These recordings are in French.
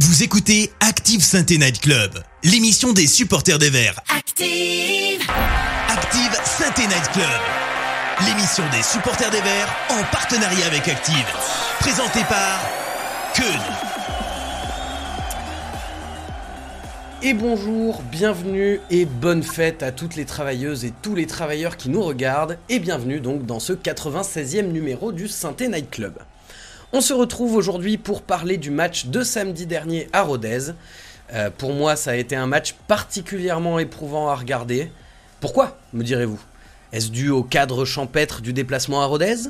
Vous écoutez Active Sainte Night Club, l'émission des supporters des Verts. Active. Active Sainte Night Club, l'émission des supporters des Verts en partenariat avec Active. Présentée par Keun. Et bonjour, bienvenue et bonne fête à toutes les travailleuses et tous les travailleurs qui nous regardent et bienvenue donc dans ce 96e numéro du Synthé Night Club. On se retrouve aujourd'hui pour parler du match de samedi dernier à Rodez. Euh, pour moi, ça a été un match particulièrement éprouvant à regarder. Pourquoi, me direz-vous? Est-ce dû au cadre champêtre du déplacement à Rodez?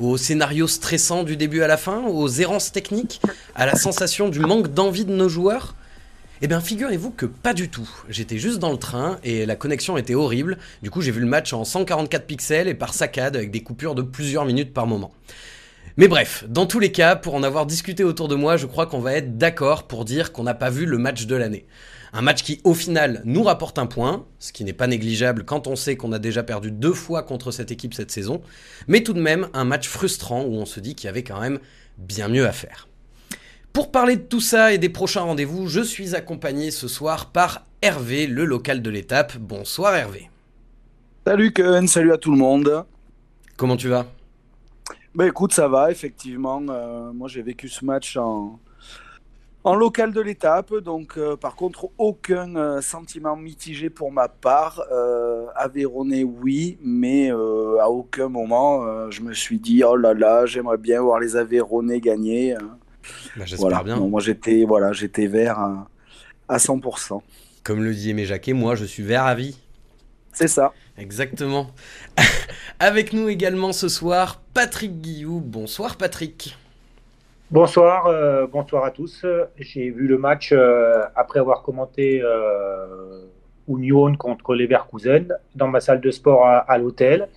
Au scénario stressant du début à la fin? Aux errances techniques? À la sensation du manque d'envie de nos joueurs? Eh bien, figurez-vous que pas du tout. J'étais juste dans le train et la connexion était horrible. Du coup, j'ai vu le match en 144 pixels et par saccade avec des coupures de plusieurs minutes par moment. Mais bref, dans tous les cas, pour en avoir discuté autour de moi, je crois qu'on va être d'accord pour dire qu'on n'a pas vu le match de l'année. Un match qui, au final, nous rapporte un point, ce qui n'est pas négligeable quand on sait qu'on a déjà perdu deux fois contre cette équipe cette saison, mais tout de même un match frustrant où on se dit qu'il y avait quand même bien mieux à faire. Pour parler de tout ça et des prochains rendez-vous, je suis accompagné ce soir par Hervé, le local de l'étape. Bonsoir Hervé. Salut Ken, salut à tout le monde. Comment tu vas? Ben écoute, ça va, effectivement. Euh, moi j'ai vécu ce match en, en local de l'étape, donc euh, par contre aucun euh, sentiment mitigé pour ma part. Euh, Aveyronais, oui, mais à aucun moment je me suis dit oh là là, j'aimerais bien voir les Aveyronnais gagner. Bah, J'espère Voilà. bien. Moi j'étais voilà, j'étais vert à, à 100%. Comme le dit Aimé Jacquet, moi je suis vert à vie. C'est ça. Exactement. Avec nous également ce soir, Patrick Guillou. Bonsoir Patrick. Bonsoir, euh, bonsoir à tous. J'ai vu le match euh, après avoir commenté euh, Union contre Leverkusen dans ma salle de sport à, à l'hôtel.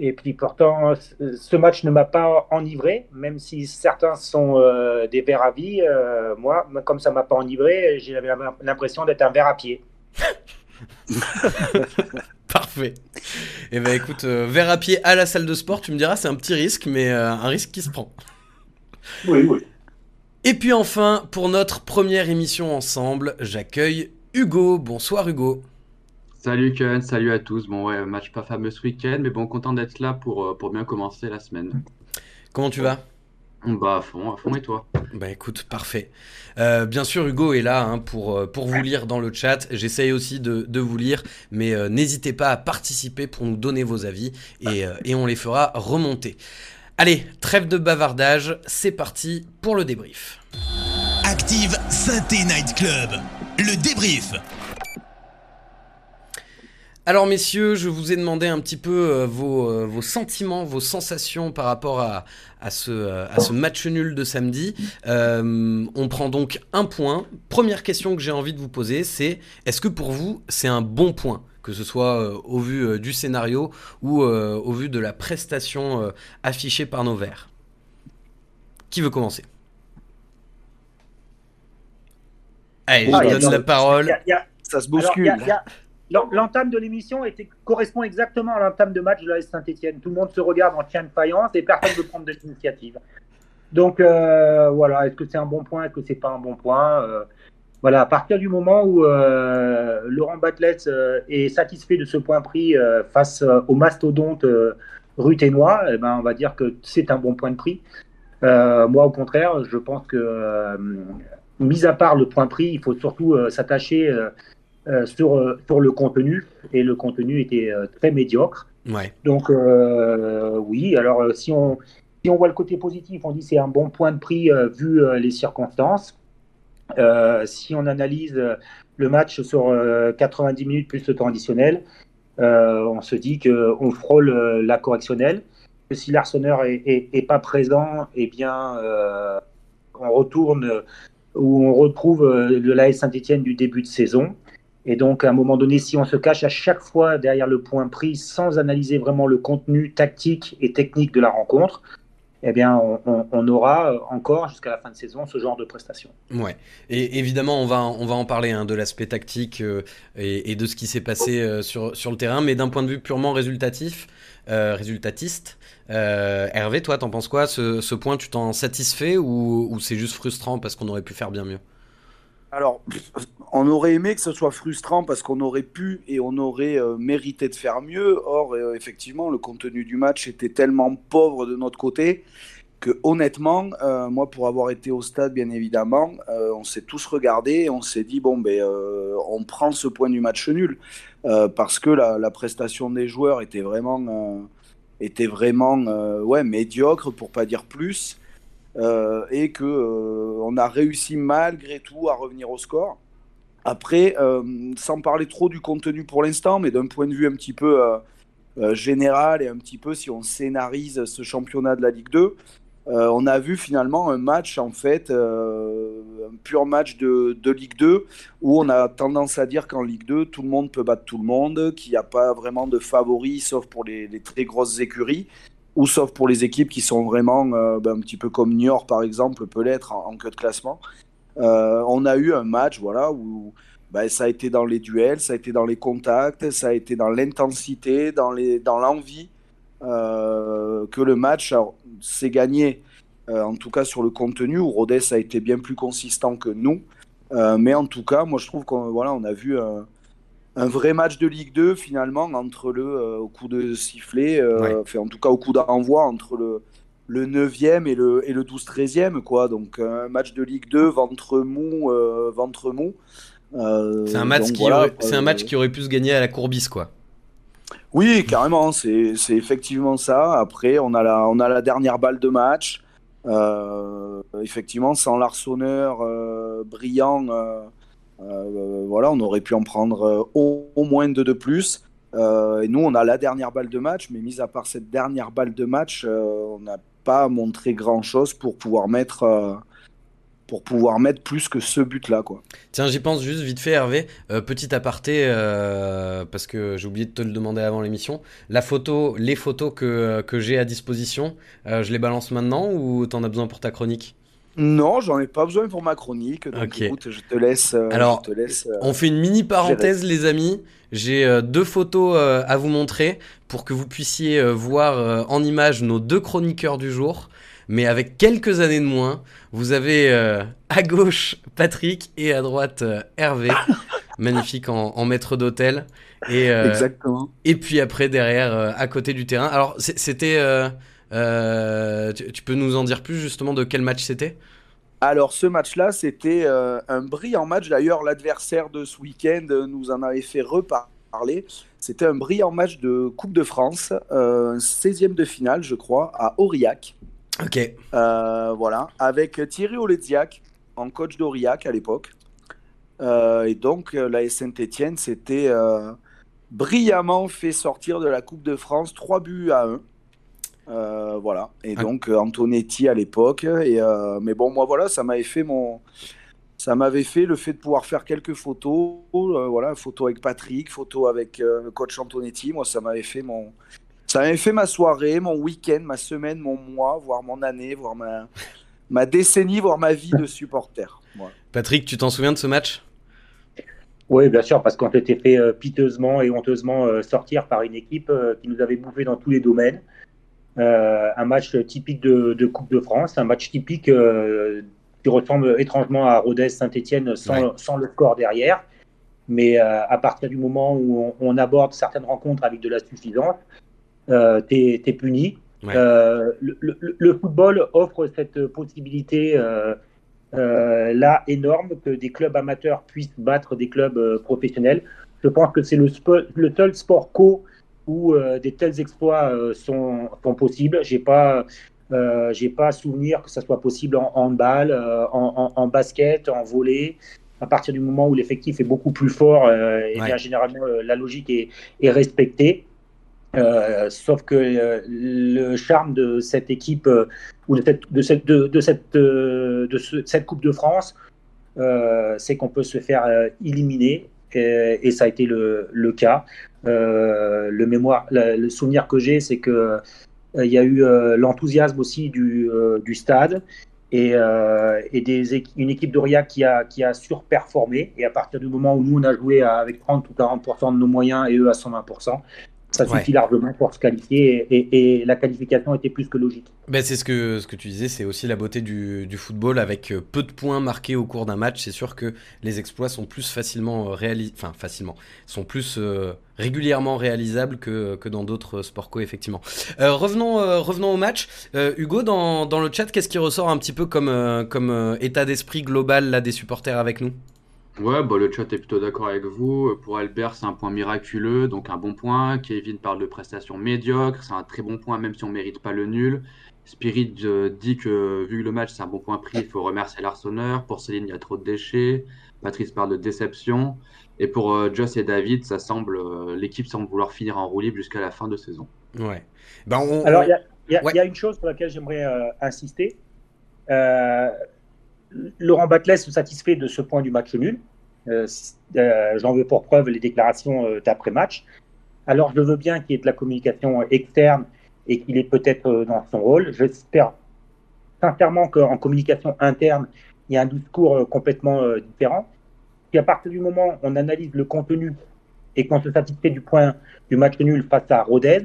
Et puis pourtant, ce match ne m'a pas enivré, même si certains sont euh, des verres à vie. euh, moi, comme ça m'a pas enivré, j'ai l'impression d'être un verre à pied. Parfait. Eh ben écoute, euh, verre à pied à la salle de sport, tu me diras, c'est un petit risque, mais euh, un risque qui se prend. Oui, oui. Et puis enfin, pour notre première émission ensemble, j'accueille Hugo. Bonsoir Hugo. Salut Ken, salut à tous. Bon ouais, match pas fameux ce week-end, mais bon, content d'être là pour, euh, pour bien commencer la semaine. Comment tu vas? Bah à fond, à fond et toi? Bah écoute, parfait. Euh, bien sûr, Hugo est là hein, pour, euh, pour vous lire dans le chat. J'essaye aussi de, de vous lire, mais euh, n'hésitez pas à participer pour nous donner vos avis et, euh, et on les fera remonter. Allez, trêve de bavardage, c'est parti pour le débrief. Active Synthé Night Club, le débrief. Alors messieurs, je vous ai demandé un petit peu euh, vos, euh, vos sentiments, vos sensations par rapport à, à, ce, euh, à ce match nul de samedi. Euh, on prend donc un point. Première question que j'ai envie de vous poser, c'est est-ce que pour vous c'est un bon point? Que ce soit euh, au vu euh, du scénario ou euh, au vu de la prestation euh, affichée par nos verts Qui veut commencer? Allez, Ah, je il y a- donne la parole. y a- il y a- Ça se bouscule. il y a- il y a- l'en- L'entame de l'émission correspond exactement à l'entame de match de la Saint-Etienne. Tout le monde se regarde en chien de faïence et personne ne veut prendre de l'initiative. Donc euh, voilà, est-ce que c'est un bon point, est-ce que c'est pas un bon point? Euh, Voilà, à partir du moment où euh, Laurent Batles euh, est satisfait de ce point pris face au mastodonte ruténois, eh ben, on va dire que c'est un bon point de prix. Moi, au contraire, je pense que, mis à part le point prix, il faut surtout s'attacher euh, sur, euh, sur le contenu, et le contenu était euh, très médiocre. Ouais. Donc oui, alors si on, si on voit le côté positif, on dit c'est un bon point de prix vu les circonstances. Si on analyse le match sur euh, 90 minutes plus le temps additionnel, on se dit qu'on frôle la correctionnelle. Que si l'Arseneur est, est, est pas présent, eh bien, euh, on retourne où on retrouve euh, le l'AS Saint-Etienne du début de saison. Et donc, à un moment donné, si on se cache à chaque fois derrière le point pris sans analyser vraiment le contenu tactique et technique de la rencontre, eh bien, on, aura encore jusqu'à la fin de saison ce genre de prestations. Ouais, et évidemment, on va, on va en parler hein, de l'aspect tactique et, de ce qui s'est passé sur, sur le terrain, mais d'un point de vue purement résultatif, résultatiste, Hervé, toi, t'en penses quoi? Ce, ce, point, tu t'en satisfais ou c'est juste frustrant parce qu'on aurait pu faire bien mieux? Alors, on aurait aimé que ce soit frustrant parce qu'on aurait pu et on aurait euh, mérité de faire mieux. Or, euh, effectivement, le contenu du match était tellement pauvre de notre côté que, honnêtement, euh, moi, pour avoir été au stade, bien évidemment, on s'est tous regardés et on s'est dit bon, ben, on prend ce point du match nul parce que la, prestation des joueurs était vraiment, était vraiment médiocre, pour pas dire plus. Euh, et que euh, on a réussi malgré tout à revenir au score. Après, euh, sans parler trop du contenu pour l'instant, mais d'un point de vue un petit peu général et un petit peu si on scénarise ce championnat de la Ligue 2, on a vu finalement un match, en fait, un pur match de, de, Ligue 2, où on a tendance à dire qu'en Ligue 2, tout le monde peut battre tout le monde, qu'il n'y a pas vraiment de favoris, sauf pour les, les très grosses écuries ou sauf pour les équipes qui sont vraiment euh, ben, un petit peu comme Niort par exemple peut l'être en, queue de classement. Euh, on a eu un match voilà où ben, ça a été dans les duels, ça a été dans les contacts, ça a été dans l'intensité, dans l'envie euh, que le match s'est gagné. en tout cas sur le contenu où Rodez a été bien plus consistant que nous. mais en tout cas, moi je trouve qu'on voilà, on a vu un vrai match de Ligue 2 finalement entre le euh, au coup de sifflet, euh, en tout cas au coup d'envoi entre le, le 9e et le, et le 12-13e. Quoi. Donc un match de Ligue 2, ventre mou. Euh, ventre mou. c'est un, match qui aurait, un match qui aurait pu se gagner à la courbisse. quoi. Oui, carrément, c'est effectivement ça. Après, on a la, on a la dernière balle de match. effectivement, sans l'arçonneur brillant voilà, on aurait pu en prendre euh, au, moins deux de plus. Euh, et nous, on a la dernière balle de match, mais mis à part cette dernière balle de match, on n'a pas montré grand-chose pour pouvoir mettre pour pouvoir mettre plus que ce but-là. quoi. Tiens, j'y pense juste vite fait, Hervé. petit aparté, parce que j'ai oublié de te le demander avant l'émission. La photo, les photos que, que j'ai à disposition, je les balance maintenant ou t'en as besoin pour ta chronique? Non, j'en ai pas besoin pour ma chronique. Donc écoute, je te laisse. Euh, Alors, te laisse, euh, on fait une mini parenthèse, les amis. J'ai euh, deux photos à vous montrer pour que vous puissiez voir en image nos deux chroniqueurs du jour. Mais avec quelques années de moins, vous avez à gauche Patrick et à droite Hervé, magnifique en, maître d'hôtel. Et, Exactement. Et puis après, derrière, à côté du terrain. Alors, c'était euh, tu, peux nous en dire plus justement de quel match c'était? Alors ce match-là, c'était euh, un brillant match. D'ailleurs, l'adversaire de ce week-end nous en avait fait reparler. C'était un brillant match de Coupe de France, euh, 16e de finale, je crois, à Aurillac. Ok. Euh, voilà, avec Thierry Oledziak en coach d'Aurillac à l'époque. et donc, la Saint-Etienne s'était brillamment fait sortir de la Coupe de France 3 buts à 1. Euh, voilà. Et ah. donc euh, Antonetti à l'époque. Et euh, mais bon, moi voilà, ça m'avait fait mon, ça m'avait fait le fait de pouvoir faire quelques photos. voilà, photo avec Patrick, photo avec le coach Antonetti. Moi, ça m'avait fait mon, ça m'avait fait ma soirée, mon week-end, ma semaine, mon mois, voire mon année, voire ma, ma décennie, voire ma vie de supporter. Patrick, tu t'en souviens de ce match? Oui, bien sûr, parce qu'on était fait piteusement et honteusement sortir par une équipe qui nous avait bouffé dans tous les domaines. Euh, un match typique de, Coupe de France, un match typique euh, qui ressemble étrangement à Rodez Saint-Etienne sans, sans, le score derrière. Mais euh, à partir du moment où on, aborde certaines rencontres avec de la suffisance, t'es es puni. Le, football offre cette possibilité là énorme que des clubs amateurs puissent battre des clubs professionnels. Je pense que c'est le, le, seul sport co où euh, des tels exploits euh, sont, sont, possibles. J'ai pas, euh, j'ai pas souvenir que ça soit possible en handball, en, en, basket, en volley. À partir du moment où l'effectif est beaucoup plus fort, et bien généralement la logique est, est respectée. sauf que le charme de cette équipe ou de cette, de cette, de, cette, de cette Coupe de France, c'est qu'on peut se faire éliminer et, ça a été le, cas. Euh, le mémoire, le souvenir que j'ai, c'est que il y a eu l'enthousiasme aussi du, stade et, une équipe d'Aurillac qui a, qui a surperformé. Et à partir du moment où nous, on a joué avec 30 ou 40% de nos moyens et eux à 120%, ça suffit largement pour se qualifier et, la qualification était plus que logique. Ben c'est ce que, ce que tu disais, c'est aussi la beauté du, football avec euh, peu de points marqués au cours d'un match. C'est sûr que les exploits sont plus facilement euh, réalisables, enfin facilement, sont plus euh, régulièrement réalisables que, que dans d'autres sports co, effectivement. revenons, revenons au match. Hugo, dans, dans, le chat, qu'est-ce qui ressort un petit peu comme, comme état d'esprit global là, des supporters avec nous? Ouais, bah, le chat est plutôt d'accord avec vous. Pour Albert, c'est un point miraculeux, donc un bon point. Kevin parle de prestations médiocres, c'est un très bon point, même si on ne mérite pas le nul. Spirit euh, dit que vu le match, c'est un bon point pris, il faut remercier l'Arseneur. Pour Céline, il y a trop de déchets. Patrice parle de déception. Et pour euh, Joss et David, ça semble, euh, l'équipe semble vouloir finir en roue libre jusqu'à la fin de saison. Ouais. Ben, Alors, il y, y, a une chose sur laquelle j'aimerais insister. Laurent Batles se satisfait de ce point du match nul. Euh, euh, j'en veux pour preuve les déclarations euh, d'après-match. Alors je veux bien qu'il y ait de la communication externe et qu'il est peut-être dans son rôle. J'espère sincèrement qu'en communication interne, il y a un discours complètement différent. Si à partir du moment où on analyse le contenu et qu'on se satisfait du point du match nul face à Rodez,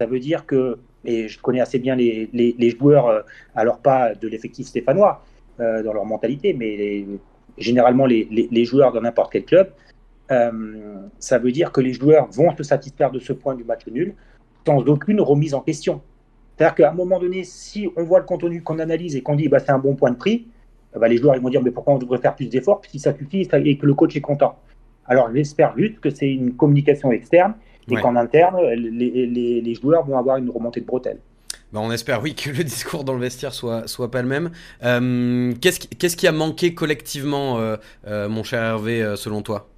ça veut dire que, et je connais assez bien les, les, les joueurs, alors pas de l'effectif stéphanois, euh, dans leur mentalité, mais généralement les, les, joueurs dans n'importe quel club, euh, ça veut dire que les joueurs vont se satisfaire de ce point du match nul sans aucune remise en question. C'est-à-dire qu'à un moment donné, si on voit le contenu qu'on analyse et qu'on dit bah, c'est un bon point de prix, bah, les joueurs ils vont dire mais pourquoi on devrait faire plus d'efforts si ça suffit et que le coach est content? Alors j'espère juste que c'est une communication externe et qu'en interne, les, les, les, joueurs vont avoir une remontée de bretelles. Bah, on espère, oui, que le discours dans le vestiaire soit, soit pas le même. Euh, qu'est-ce, qui, qui a manqué collectivement, euh, euh, mon cher Hervé, selon toi?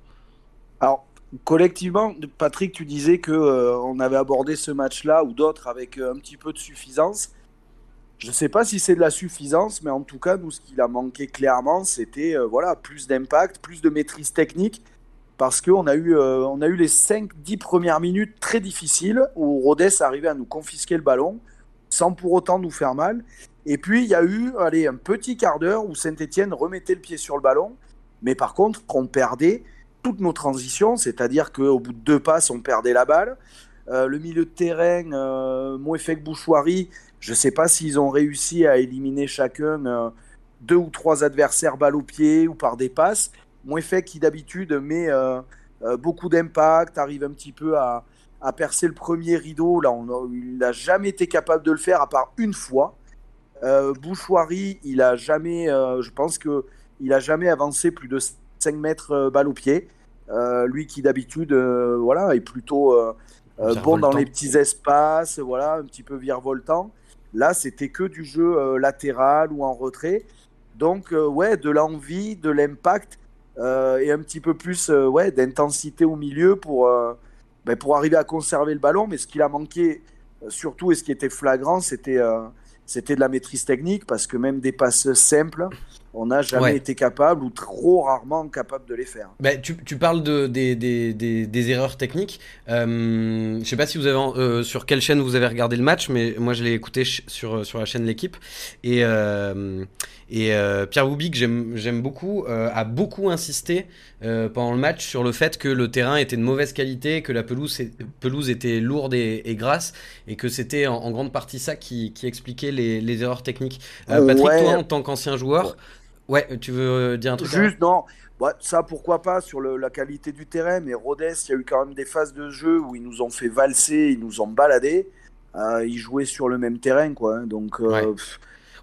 Alors, collectivement, Patrick, tu disais que on avait abordé ce match-là ou d'autres avec un petit peu de suffisance. Je ne sais pas si c'est de la suffisance, mais en tout cas, nous, ce qu'il a manqué clairement, c'était voilà, plus d'impact, plus de maîtrise technique parce qu'on a, eu, a eu les 5-10 premières minutes très difficiles où Rodez arrivait à nous confisquer le ballon sans pour autant nous faire mal. Et puis, il y a eu allez, un petit quart d'heure où Saint-Etienne remettait le pied sur le ballon, mais par contre, on perdait toutes nos transitions, c'est-à-dire qu'au bout de deux passes, on perdait la balle. Euh, le milieu de terrain, euh, Bouchouari, je ne sais pas s'ils ont réussi à éliminer chacun euh, deux ou trois adversaires balle au pied ou par des passes. Mouefek qui d'habitude met euh, beaucoup d'impact, arrive un petit peu à, à percer le premier rideau. Là, on il n'a jamais été capable de le faire, à part une fois. Euh, Bouchoirie, il a jamais, euh, je pense que il a jamais avancé plus de 5 mètres euh, balle au pied. Euh, lui qui d'habitude, voilà, est plutôt bon dans les petits espaces, voilà, un petit peu virevoltant. Là, c'était que du jeu latéral ou en retrait. Donc, ouais, de l'envie, de l'impact et un petit peu plus, ouais, d'intensité au milieu pour ben, pour arriver à conserver le ballon. Mais ce qu'il a manqué, euh, surtout, et ce qui était flagrant, c'était euh, c'était de la maîtrise technique, parce que même des passes simples, on n'a jamais été capable ou trop rarement capable de les faire. Ben, tu, tu, parles de, des, des, des, des erreurs techniques. Euh, je ne sais pas si vous avez, sur quelle chaîne vous avez regardé le match, mais moi je l'ai écouté sur, sur la chaîne L'équipe. Et, et Pierre Boubi, que j'aime beaucoup, a beaucoup insisté euh, pendant le match sur le fait que le terrain était de mauvaise qualité, que la pelouse, pelouse était lourde et, grasse, et que c'était en, grande partie ça qui, expliquait les, erreurs techniques. Patrick, toi, en tant qu'ancien joueur, ouais. tu veux dire un truc Juste, non. ça, pourquoi pas sur la qualité du terrain, mais Rodez, il y a eu quand même des phases de jeu où ils nous ont fait valser, ils nous ont baladé. ils jouaient sur le même terrain, quoi. Hein. donc,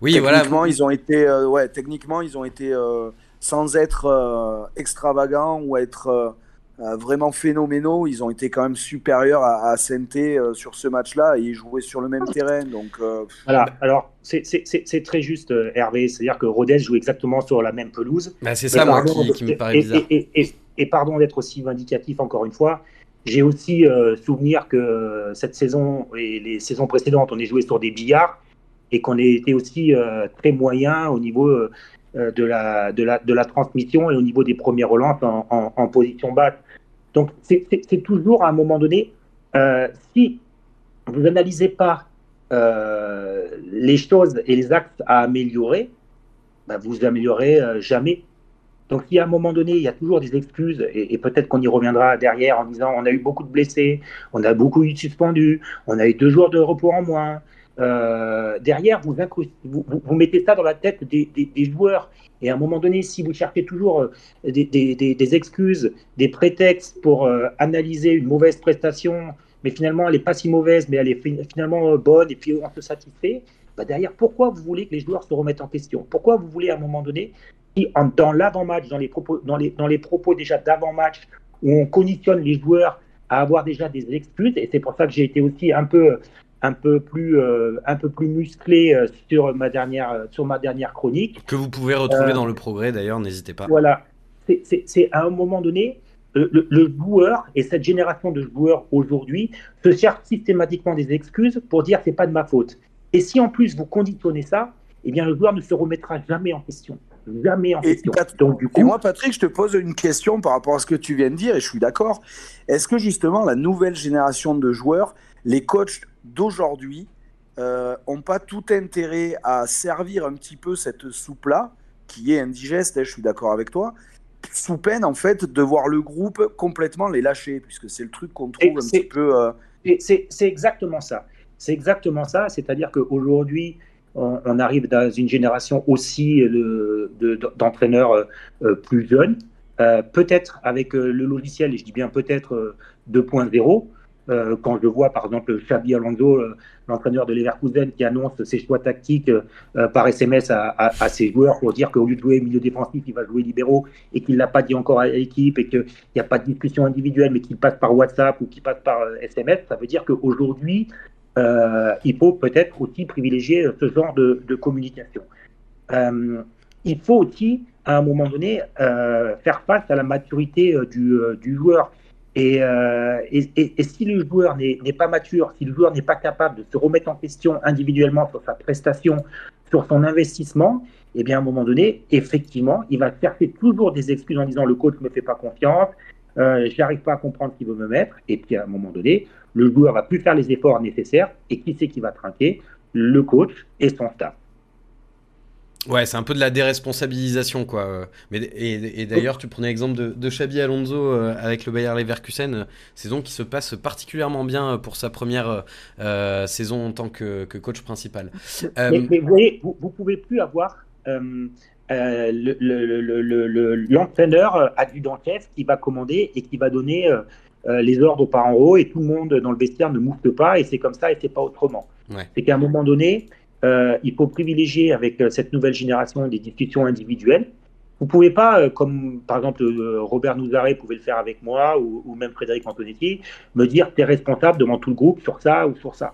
oui, techniquement, voilà. Ils ont été, euh, ouais, techniquement, ils ont été euh, sans être euh, extravagants ou être vraiment phénoménaux. Ils ont été quand même supérieurs à, à sur ce match-là et ils jouaient sur le même terrain. Donc, voilà, alors c'est très juste, Hervé. C'est-à-dire que Rodez joue exactement sur la même pelouse. Bah, c'est ça, moi, qui, me paraît bizarre. Et, pardon d'être aussi vindicatif encore une fois. J'ai aussi souvenir que cette saison et les saisons précédentes, on est joué sur des billards et qu'on ait été aussi euh, très moyen au niveau euh, de, la, de, la, de la transmission et au niveau des premiers relances en, position basse. Donc c'est toujours à un moment donné, euh, si vous n'analysez pas euh, les choses et les actes à améliorer, bah, vous améliorez euh, jamais. Donc, si à un moment donné, il y a toujours des excuses, et, peut-être qu'on y reviendra derrière en disant on a eu beaucoup de blessés, on a beaucoup eu de suspendus, on a eu deux jours de repos en moins. Euh, derrière, vous, mettez ça dans la tête des, joueurs. Et à un moment donné, si vous cherchez toujours des, des excuses, des prétextes pour analyser une mauvaise prestation, mais finalement, elle n'est pas si mauvaise, mais elle est finalement euh, bonne, et puis on se satisfait, bah derrière, pourquoi vous voulez que les joueurs se remettent en question? Pourquoi vous voulez à un moment donné, dans l'avant-match, dans dans les propos déjà d'avant-match, où on conditionne les joueurs à avoir déjà des excuses, et c'est pour ça que j'ai été aussi un peu, un peu plus, euh, un peu plus musclé euh, sur ma dernière, sur ma dernière chronique. Que vous pouvez retrouver dans le progrès d'ailleurs, n'hésitez pas. Voilà, c'est à un moment donné, le, joueur et cette génération de joueurs aujourd'hui se cherchent systématiquement des excuses pour dire c'est pas de ma faute. Et si en plus vous conditionnez ça, eh bien le joueur ne se remettra jamais en question. Jamais en question. Donc, du coup... Et moi, Patrick, je te pose une question par rapport à ce que tu viens de dire, et je suis d'accord. Est-ce que justement la nouvelle génération de joueurs, les coachs d'aujourd'hui, n'ont euh, pas tout intérêt à servir un petit peu cette soupe-là, qui est indigeste, hein, je suis d'accord avec toi, sous peine en fait de voir le groupe complètement les lâcher, puisque c'est le truc qu'on trouve un petit peu. Euh, c'est exactement ça. C'est exactement ça. C'est-à-dire qu'aujourd'hui, on, on, arrive dans une génération aussi d'entraîneurs euh, euh, plus jeunes, peut-être avec le logiciel, et je dis bien peut-être 2.0, euh, quand je vois par exemple Xabi Alonso, euh, l'entraîneur de Leverkusen, qui annonce ses choix tactiques euh, par SMS à, ses joueurs pour dire qu'au lieu de jouer milieu défensif, il va jouer libéraux et qu'il ne l'a pas dit encore à l'équipe et qu'il n'y a pas de discussion individuelle mais qu'il passe par WhatsApp ou qu'il passe par SMS, ça veut dire qu'aujourd'hui, il faut peut-être aussi privilégier ce genre de, communication. il faut aussi, à un moment donné, faire face à la maturité du, du joueur. Euh, et, et, si le joueur n'est pas mature, si le joueur n'est pas capable de se remettre en question individuellement sur sa prestation, sur son investissement, eh bien à un moment donné, effectivement, il va chercher toujours des excuses en disant le coach ne me fait pas confiance, euh, je n'arrive pas à comprendre ce qu'il veut me mettre. Et puis à un moment donné, le joueur va plus faire les efforts nécessaires. Et qui c'est qui va trinquer? Le coach et son staff. Ouais, c'est un peu de la déresponsabilisation, quoi. Mais, et, d'ailleurs, tu prenais l'exemple de, de Xabi Alonso euh, avec le Bayer Leverkusen, euh, saison qui se passe particulièrement bien euh, pour sa première saison en tant que, coach principal. Mais, vous voyez, vous, pouvez plus avoir l'entraîneur adjudant-chef qui va commander et qui va donner les ordres aux parents haut et tout le monde dans le vestiaire ne mouffe pas et c'est comme ça et c'est pas autrement. C'est qu'à un moment donné, euh, il faut privilégier avec euh, cette nouvelle génération des discussions individuelles. Vous ne pouvez pas, euh, comme par exemple Robert Nouzaré pouvait le faire avec moi, ou, même Frédéric Antonetti, me dire tu es responsable devant tout le groupe sur ça ou sur ça.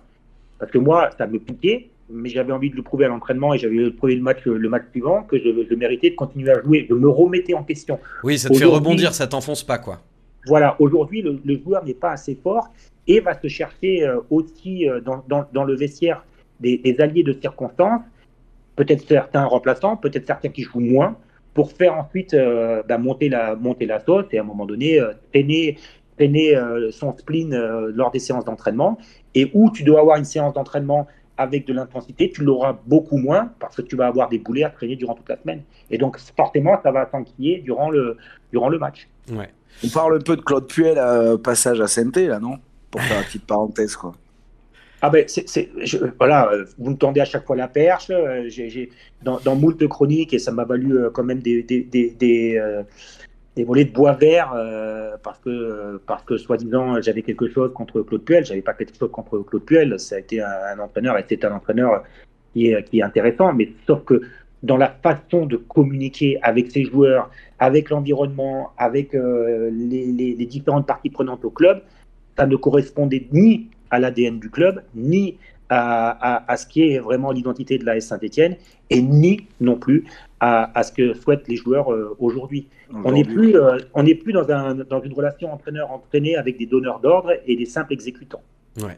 Parce que moi, ça me piquait, mais j'avais envie de le prouver à l'entraînement et j'avais prouvé le match, le match suivant que je, méritais de continuer à jouer. Je me remettais en question. Oui, ça te fait rebondir, ça t'enfonce pas, quoi. Voilà, aujourd'hui, le, joueur n'est pas assez fort et va se chercher aussi dans, dans, le vestiaire des, alliés de circonstance, peut-être certains remplaçants, peut-être certains qui jouent moins, pour faire ensuite euh, bah, monter, la, monter la sauce et à un moment donné euh, traîner, euh, son spleen lors des séances d'entraînement. Et où tu dois avoir une séance d'entraînement avec de l'intensité, tu l'auras beaucoup moins parce que tu vas avoir des boulets à traîner durant toute la semaine. Et donc, forcément, ça va s'enquiller durant le, durant le match. Ouais. On parle un peu de Claude Puel, passage à saint là, non? Pour faire une petite parenthèse, quoi. Ah ben, c'est, voilà, vous me tendez à chaque fois la perche. Euh, j'ai, dans, dans moult chroniques, et ça m'a valu euh, quand même des, des, des, des, euh, volets de bois vert, parce que, parce que soi-disant, j'avais quelque chose contre Claude Puel. J'avais pas quelque chose contre Claude Puel. Ça a été un, entraîneur, et c'est un entraîneur qui est, qui est intéressant, mais sauf que dans la façon de communiquer avec ses joueurs, avec l'environnement, avec les, les, les différentes parties prenantes au club, ça ne correspondait ni à l'ADN du club, ni à, ce qui est vraiment l'identité de la Saint-Etienne, et ni non plus à, ce que souhaitent les joueurs euh, aujourd'hui. On n'est plus, euh, on plus dans, un, dans une relation entraîneur-entraîné avec des donneurs d'ordre et des simples exécutants. Ouais.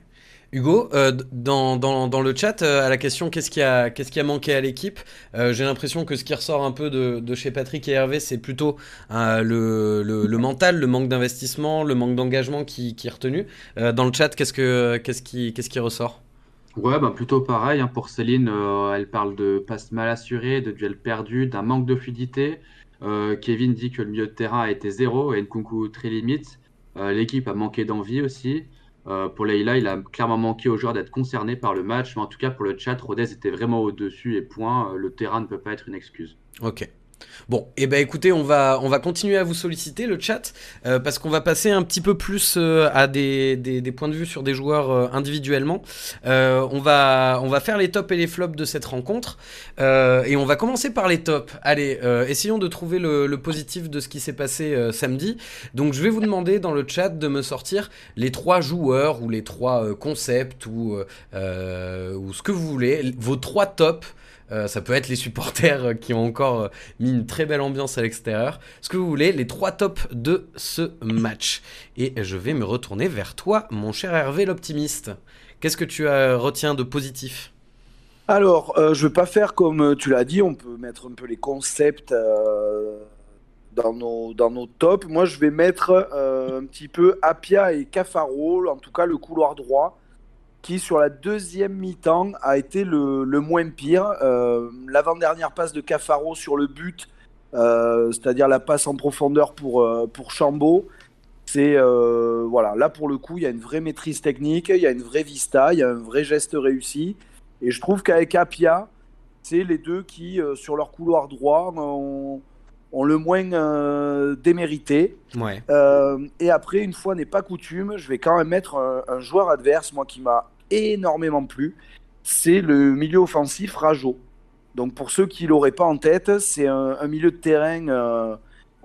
Hugo, euh, dans, le chat, euh, à la question qu'est-ce qui a, manqué à l'équipe, euh, j'ai l'impression que ce qui ressort un peu de, chez Patrick et Hervé, c'est plutôt le, mental, le manque d'investissement, le manque d'engagement qui, qui est retenu. dans le chat, qu'est-ce, que, qu'est-ce, qui, qui ressort? Ouais, bah plutôt pareil. hein. Pour Céline, elle parle de passes mal assurées, de duels perdus, d'un manque de fluidité. Kevin dit que le milieu de terrain a été zéro et Nkunku très limite. L'équipe a manqué d'envie aussi. Euh, pour Leïla, il a clairement manqué aux joueurs d'être concernés par le match. Mais en tout cas, pour le chat, Rodez était vraiment au-dessus et point. Euh, le terrain ne peut pas être une excuse. Ok. Bon, et eh ben écoutez, on va, on va continuer à vous solliciter le chat euh, parce qu'on va passer un petit peu plus euh, à des, points de vue sur des joueurs euh, individuellement. On, va, faire les tops et les flops de cette rencontre et on va commencer par les tops. Allez, essayons de trouver le, positif de ce qui s'est passé samedi. Donc je vais vous demander dans le chat de me sortir les trois joueurs ou les trois concepts ou ce que vous voulez, vos trois tops. Euh, ça peut être les supporters euh, qui ont encore euh, mis une très belle ambiance à l'extérieur. Ce que vous voulez, les trois tops de ce match? Et je vais me retourner vers toi, mon cher Hervé l'optimiste. Qu'est-ce que tu retiens de positif? Alors, je ne vais pas faire comme tu l'as dit, on peut mettre un peu les concepts dans, nos, dans nos tops. Moi, je vais mettre un petit peu Apia et Cafaro, en tout cas le couloir droit, qui sur la deuxième mi-temps a été le, le moins pire. Euh, L'avant-dernière passe de Cafaro sur le but, euh, c'est-à-dire la passe en profondeur pour, euh, pour Chambaud. C'est euh, voilà, là pour le coup, il y a une vraie maîtrise technique, il y a une vraie vista, il y a un vrai geste réussi. Et je trouve qu'avec Apia, c'est les deux qui, sur leur couloir droit, ont, ont le moins euh, démérité. Ouais. Euh, et après, une fois n'est pas coutume, je vais quand même mettre un, un joueur adverse, moi qui m'a énormément plu. C'est le milieu offensif Rajo. Donc pour ceux qui l'auraient pas en tête, c'est un, milieu de terrain euh,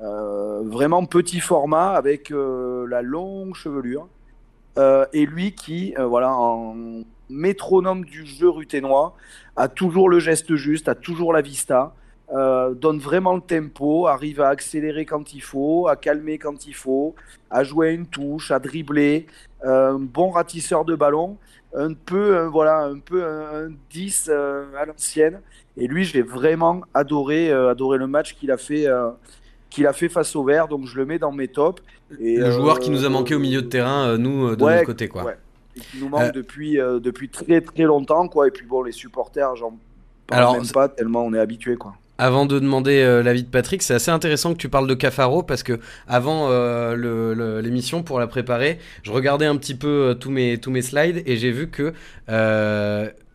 euh, vraiment petit format avec euh, la longue chevelure. Et lui qui, voilà, en métronome du jeu ruténois, a toujours le geste juste, a toujours la vista, donne vraiment le tempo, arrive à accélérer quand il faut, à calmer quand il faut, à jouer à une touche, à dribbler, un bon ratisseur de ballon, un peu, un, voilà, un peu un, un 10 euh, à l'ancienne. Et lui, j'ai vraiment adoré, euh, adoré le match qu'il a fait. euh, qu'il a fait face au vert, donc je le mets dans mes tops. Et, le joueur euh, qui nous a manqué au milieu de terrain, euh, nous, euh, de ouais, notre côté, quoi. ouais. Et qui nous manque Euh, depuis, euh, depuis très très longtemps, quoi. Et puis bon, les supporters, j'en parle Alors, même pas tellement on est habitué, quoi. Avant de demander euh, l'avis de Patrick, c'est assez intéressant que tu parles de Cafaro parce que avant euh, l'émission pour la préparer, je regardais un petit peu euh, tous mes slides et j'ai vu que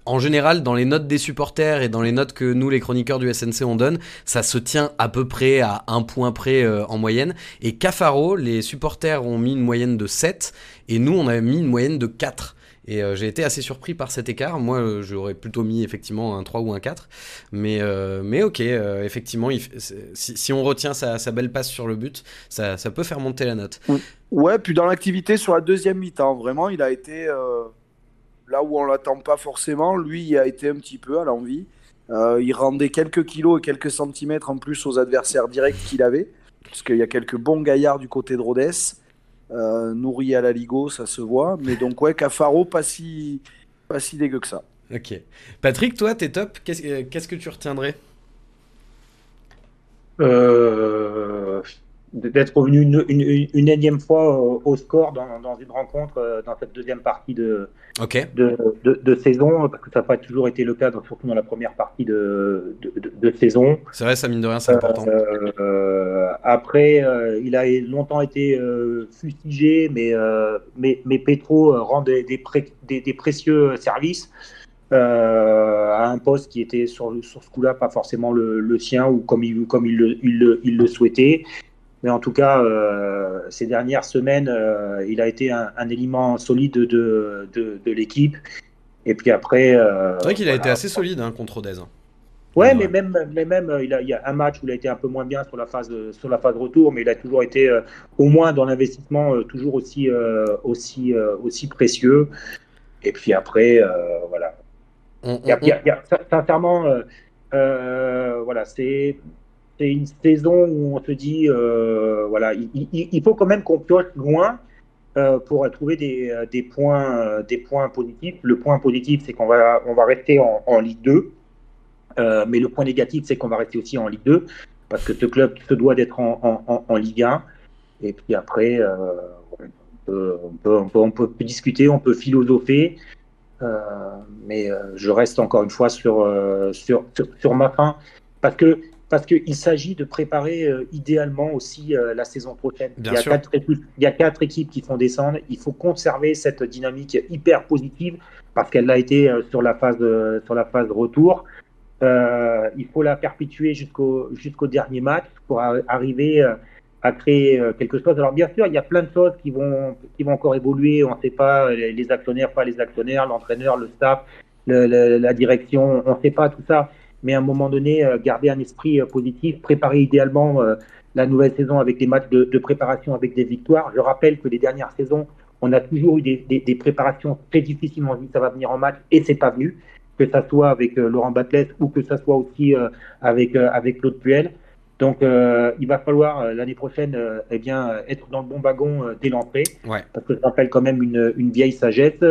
en général, dans les notes des supporters et dans les notes que nous, les chroniqueurs du SNC, on donne, ça se tient à peu près à un point près en moyenne. Et Cafaro, les supporters ont mis une moyenne de 7 et nous, on a mis une moyenne de 4. Et euh, j'ai été assez surpris par cet écart. Moi, euh, j'aurais plutôt mis effectivement un 3 ou un 4. Mais, euh, mais ok, effectivement, si, on retient sa, belle passe sur le but, ça, peut faire monter la note. Ouais, puis dans l'activité sur la deuxième mi-temps, vraiment, il a été là où on l'attend pas forcément. Lui, il a été un petit peu à l'envie. Il rendait quelques kilos et quelques centimètres en plus aux adversaires directs qu'il avait, puisqu'il y a quelques bons gaillards du côté de Rodez. Euh, nourri à la Ligo, ça se voit. Mais donc, ouais, Cafaro, pas si, pas si dégueu que ça. Ok. Patrick, toi, t'es top. Qu'est-ce euh, qu'est-ce que tu retiendrais? Euh, d'être revenu une, une, une énième fois au, au score dans, dans une rencontre, euh, dans cette deuxième partie de, de, de, de saison, parce que ça n'a pas toujours été le cas, surtout dans la première partie de, de, saison. C'est vrai, ça mine de rien, c'est important. Euh, euh, après, euh, il a longtemps été euh, fustigé, mais, euh, mais, mais Petro euh, rend des, des, pré- des- des précieux services euh, à un poste qui était sur, sur ce coup-là pas forcément le, le sien ou comme il, comme il, le, il, le, il le souhaitait. Mais en tout cas, euh, ces dernières semaines, euh, il a été un, un élément solide de, de, de l'équipe. Et puis après. euh, C'est vrai qu'il a voilà. été assez solide hein, contre Odez. hein. Ouais, mais même, mais même il, a, il y a un match où il a été un peu moins bien sur la phase de, sur la phase retour, mais il a toujours été, euh, au moins dans l'investissement, euh, toujours aussi, euh, aussi, aussi précieux. Et puis après, voilà. On- Il y a- on- il y a- il y a- sincèrement, voilà, c'est c'est une saison où on se dit, euh, voilà, il, faut quand même qu'on pioche loin euh, pour trouver des, euh, points, des points positifs. Le point positif, c'est qu'on va, on va rester en, Ligue 2. Euh, mais le point négatif, c'est qu'on va rester aussi en Ligue 2 parce que ce club se doit d'être en, Ligue 1. Et puis après, on peut discuter, on peut philosopher. mais je reste encore une fois sur, sur, sur, ma fin parce que parce qu'il s'agit de préparer idéalement aussi la saison prochaine. il, y a quatre équipes, il y a quatre équipes qui font descendre. Il faut conserver cette dynamique hyper positive parce qu'elle a été sur la phase sur la phase retour. Euh, il faut la perpétuer jusqu'au jusqu'au dernier match pour arriver euh, à créer euh, quelque chose. Alors bien sûr, il y a plein de choses qui vont qui vont encore évoluer. On ne sait pas les actionnaires, pas les actionnaires, l'entraîneur, le staff, la direction. On ne sait pas tout ça. Mais à un moment donné, garder un esprit positif, préparer idéalement la nouvelle saison avec des matchs de, préparation avec des victoires. Je rappelle que les dernières saisons, on a toujours eu des, des, préparations très difficiles. On dit ça va venir en match et c'est pas venu que ça soit avec euh, Laurent Batles ou que ça soit aussi euh, avec, euh, avec Claude Puel. Donc, il va falloir l'année prochaine eh bien, être dans le bon wagon dès l'entrée. Parce que je rappelle quand même une, une vieille sagesse.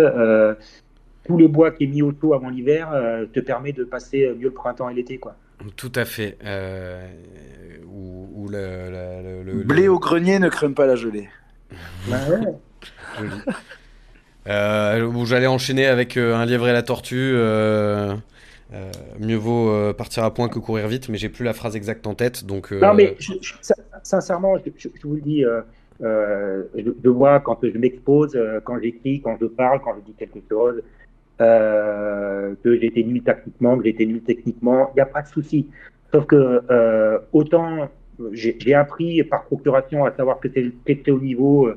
Tout le bois qui est mis au taux avant l'hiver te permet de passer mieux le printemps et l'été. quoi. Tout à fait. Ou, le, Blé au grenier ne craint pas la gelée. Bah ouais. Euh, J'allais enchaîner avec euh, un lièvre et la tortue. Euh, euh, mieux vaut partir à point que courir vite, mais j'ai plus la phrase exacte en tête. Donc, Non, mais sincèrement, je, vous le dis, je, vois quand je m'expose, quand j'écris, quand je parle, quand je dis quelque chose, que j'ai été nul tactiquement, que été nul techniquement, il n'y a pas de souci. Sauf que autant j'ai appris par procuration à savoir que c'était au niveau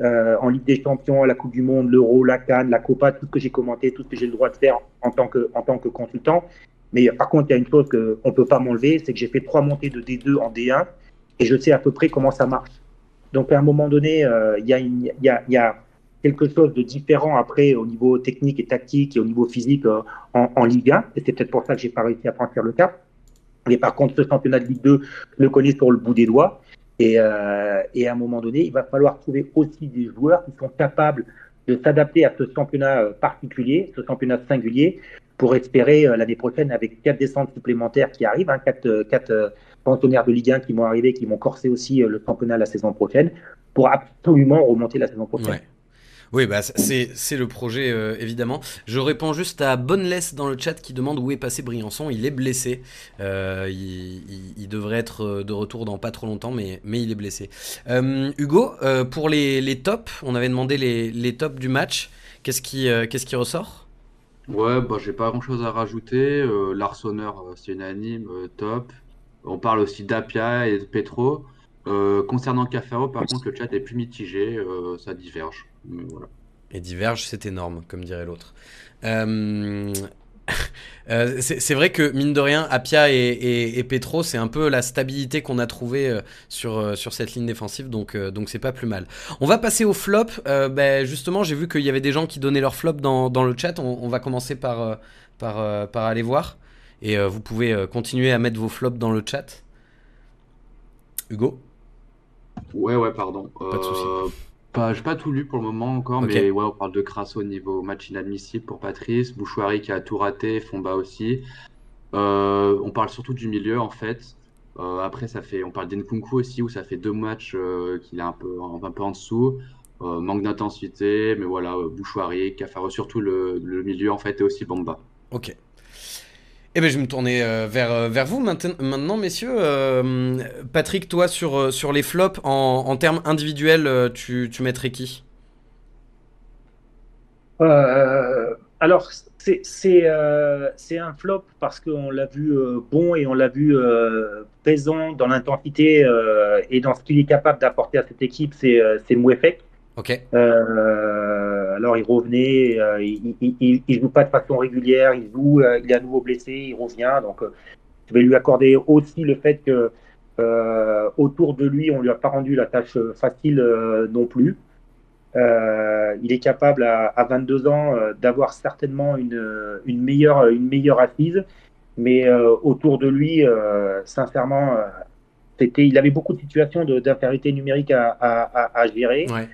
euh, en Ligue des Champions, la Coupe du Monde, l'Euro, la Cannes, la Copa, tout ce que j'ai commenté, tout ce que j'ai le droit de faire en tant que, en tant que consultant. Mais par contre, il y a une chose qu'on ne peut pas m'enlever, c'est que j'ai fait trois montées de D2 en D1 et je sais à peu près comment ça marche. Donc à un moment donné, euh, il y, a, y, a, quelque chose de différent après au niveau technique et tactique et au niveau physique euh, en, Ligue 1. Et c'est peut-être pour ça que j'ai pas réussi à franchir le cap. Mais par contre, ce championnat de Ligue 2, je le connais sur le bout des doigts. Euh, et, à un moment donné, il va falloir trouver aussi des joueurs qui sont capables de s'adapter à ce championnat euh, particulier, ce championnat singulier, pour espérer euh, l'année prochaine avec quatre descentes supplémentaires qui arrivent, hein, quatre, quatre pensionnaires de Ligue 1 qui vont arriver, qui vont corser aussi le championnat la saison prochaine, pour absolument remonter la saison prochaine. Oui, bah, c'est le projet, euh, évidemment. Je réponds juste à Boneless dans le chat qui demande où est passé Briançon. Il est blessé. Euh, il, devrait être euh, de retour dans pas trop longtemps, mais, il est blessé. Hugo, pour les, les, tops, on avait demandé les, tops du match. Qu'est-ce qui, qui ressort? Ouais, bah, j'ai pas grand chose à rajouter. L'Arseneur, c'est unanime, top. On parle aussi d'Apia et de Petro. concernant Cafaro, par contre, le chat est plus mitigé, ça diverge. Et diverge, c'est énorme, comme dirait l'autre. Euh, euh, c'est vrai que mine de rien, Apia et, Petro, c'est un peu la stabilité qu'on a trouvé euh, sur, sur cette ligne défensive, donc donc c'est pas plus mal. On va passer au flop. Ben, justement, j'ai vu qu'il y avait des gens qui donnaient leur flop dans, dans le chat. On, va commencer par, par, par aller voir. Et vous pouvez continuer à mettre vos flops dans le chat. Hugo? Ouais, ouais, pardon. Pas de soucis. Pas, j'ai pas tout lu pour le moment encore, mais ouais, on parle de Crasso au niveau match inadmissible pour Patrice, Bouchouari qui a tout raté, Fomba aussi. Euh, on parle surtout du milieu en fait. Euh, après, ça fait, on parle d'Enkunku aussi où ça fait deux matchs euh, qu'il est un peu, un peu en dessous. manque d'intensité, mais voilà, Bouchouari, Cafaro, surtout le, le milieu en fait et aussi Bomba. Ok. Eh bien, je vais me tourner euh, vers, euh, vers vous maintenant, messieurs. Euh, Patrick, toi, sur, sur les flops, en, en termes individuels, tu, tu mettrais qui? Alors, c'est un flop parce qu'on l'a vu bon et on l'a vu présent dans l'intensité et dans ce qu'il est capable d'apporter à cette équipe, c'est Mouefek. Ok. Euh, alors il revenait, euh, il, il, joue pas de façon régulière, il joue, euh, il est à nouveau blessé, il revient. Donc je vais lui accorder aussi le fait que autour de lui, on lui a pas rendu la tâche facile non plus. il est capable à, 22 ans d'avoir certainement une, une, meilleure, une meilleure assise, mais autour de lui, sincèrement, c'était, il avait beaucoup de situations d'infériorité numérique à, à, à gérer. Ouais.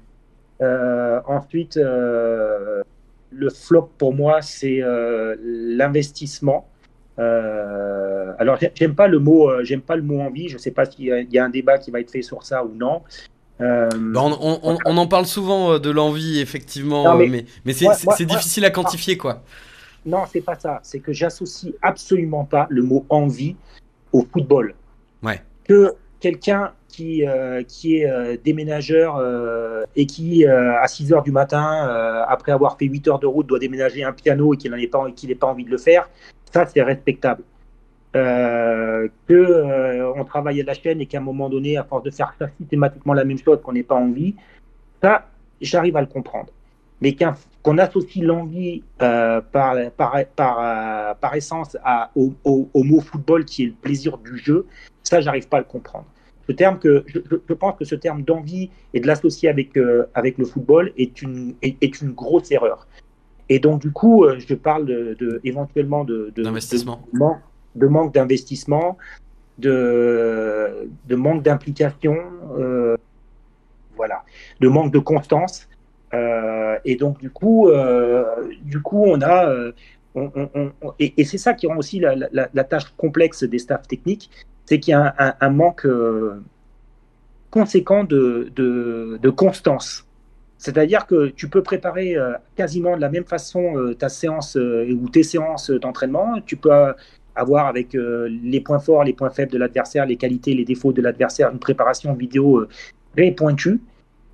Euh, ensuite, euh, le flop pour moi, c'est euh, l'investissement. alors, j'aime pas le mot, j'aime pas le mot envie. Je sais pas s'il y, a un débat qui va être fait sur ça ou non. Euh, bah, on, en parle souvent de l'envie, effectivement, mais, mais, c'est difficile à quantifier, quoi. Non, c'est pas ça. C'est que j'associe absolument pas le mot envie au football. Ouais. Que quelqu'un qui, euh, est déménageur et qui, à 6 heures du matin, après avoir fait 8 heures de route, doit déménager un piano et qu'il n'ait pas, pas envie de le faire, ça, c'est respectable. Euh, que euh, on travaille à la chaîne et qu'à un moment donné, à force de faire systématiquement la même chose, qu'on n'ait pas envie, ça, j'arrive à le comprendre. Mais qu'on associe l'envie euh, par, par, par, par, essence à, au, au, mot football qui est le plaisir du jeu, ça, j'arrive pas à le comprendre. Ce terme que, je, je pense que ce terme d'envie et de l'associer avec, avec le football est une, est, est, une grosse erreur. Et donc, du coup, je parle de, de éventuellement de, d'investissement de manque d'investissement, de, de, manque d'implication, euh, voilà, de manque de constance. Euh, et donc du coup, euh, du coup, on a, et, c'est ça qui rend aussi la, tâche complexe des staffs techniques, c'est qu'il y a un, manque conséquent de, de, constance. C'est-à-dire que tu peux préparer quasiment de la même façon ta séance ou tes séances d'entraînement. Tu peux avoir avec euh, les points forts, les points faibles de l'adversaire, les qualités, les défauts de l'adversaire, une préparation vidéo euh, très pointue,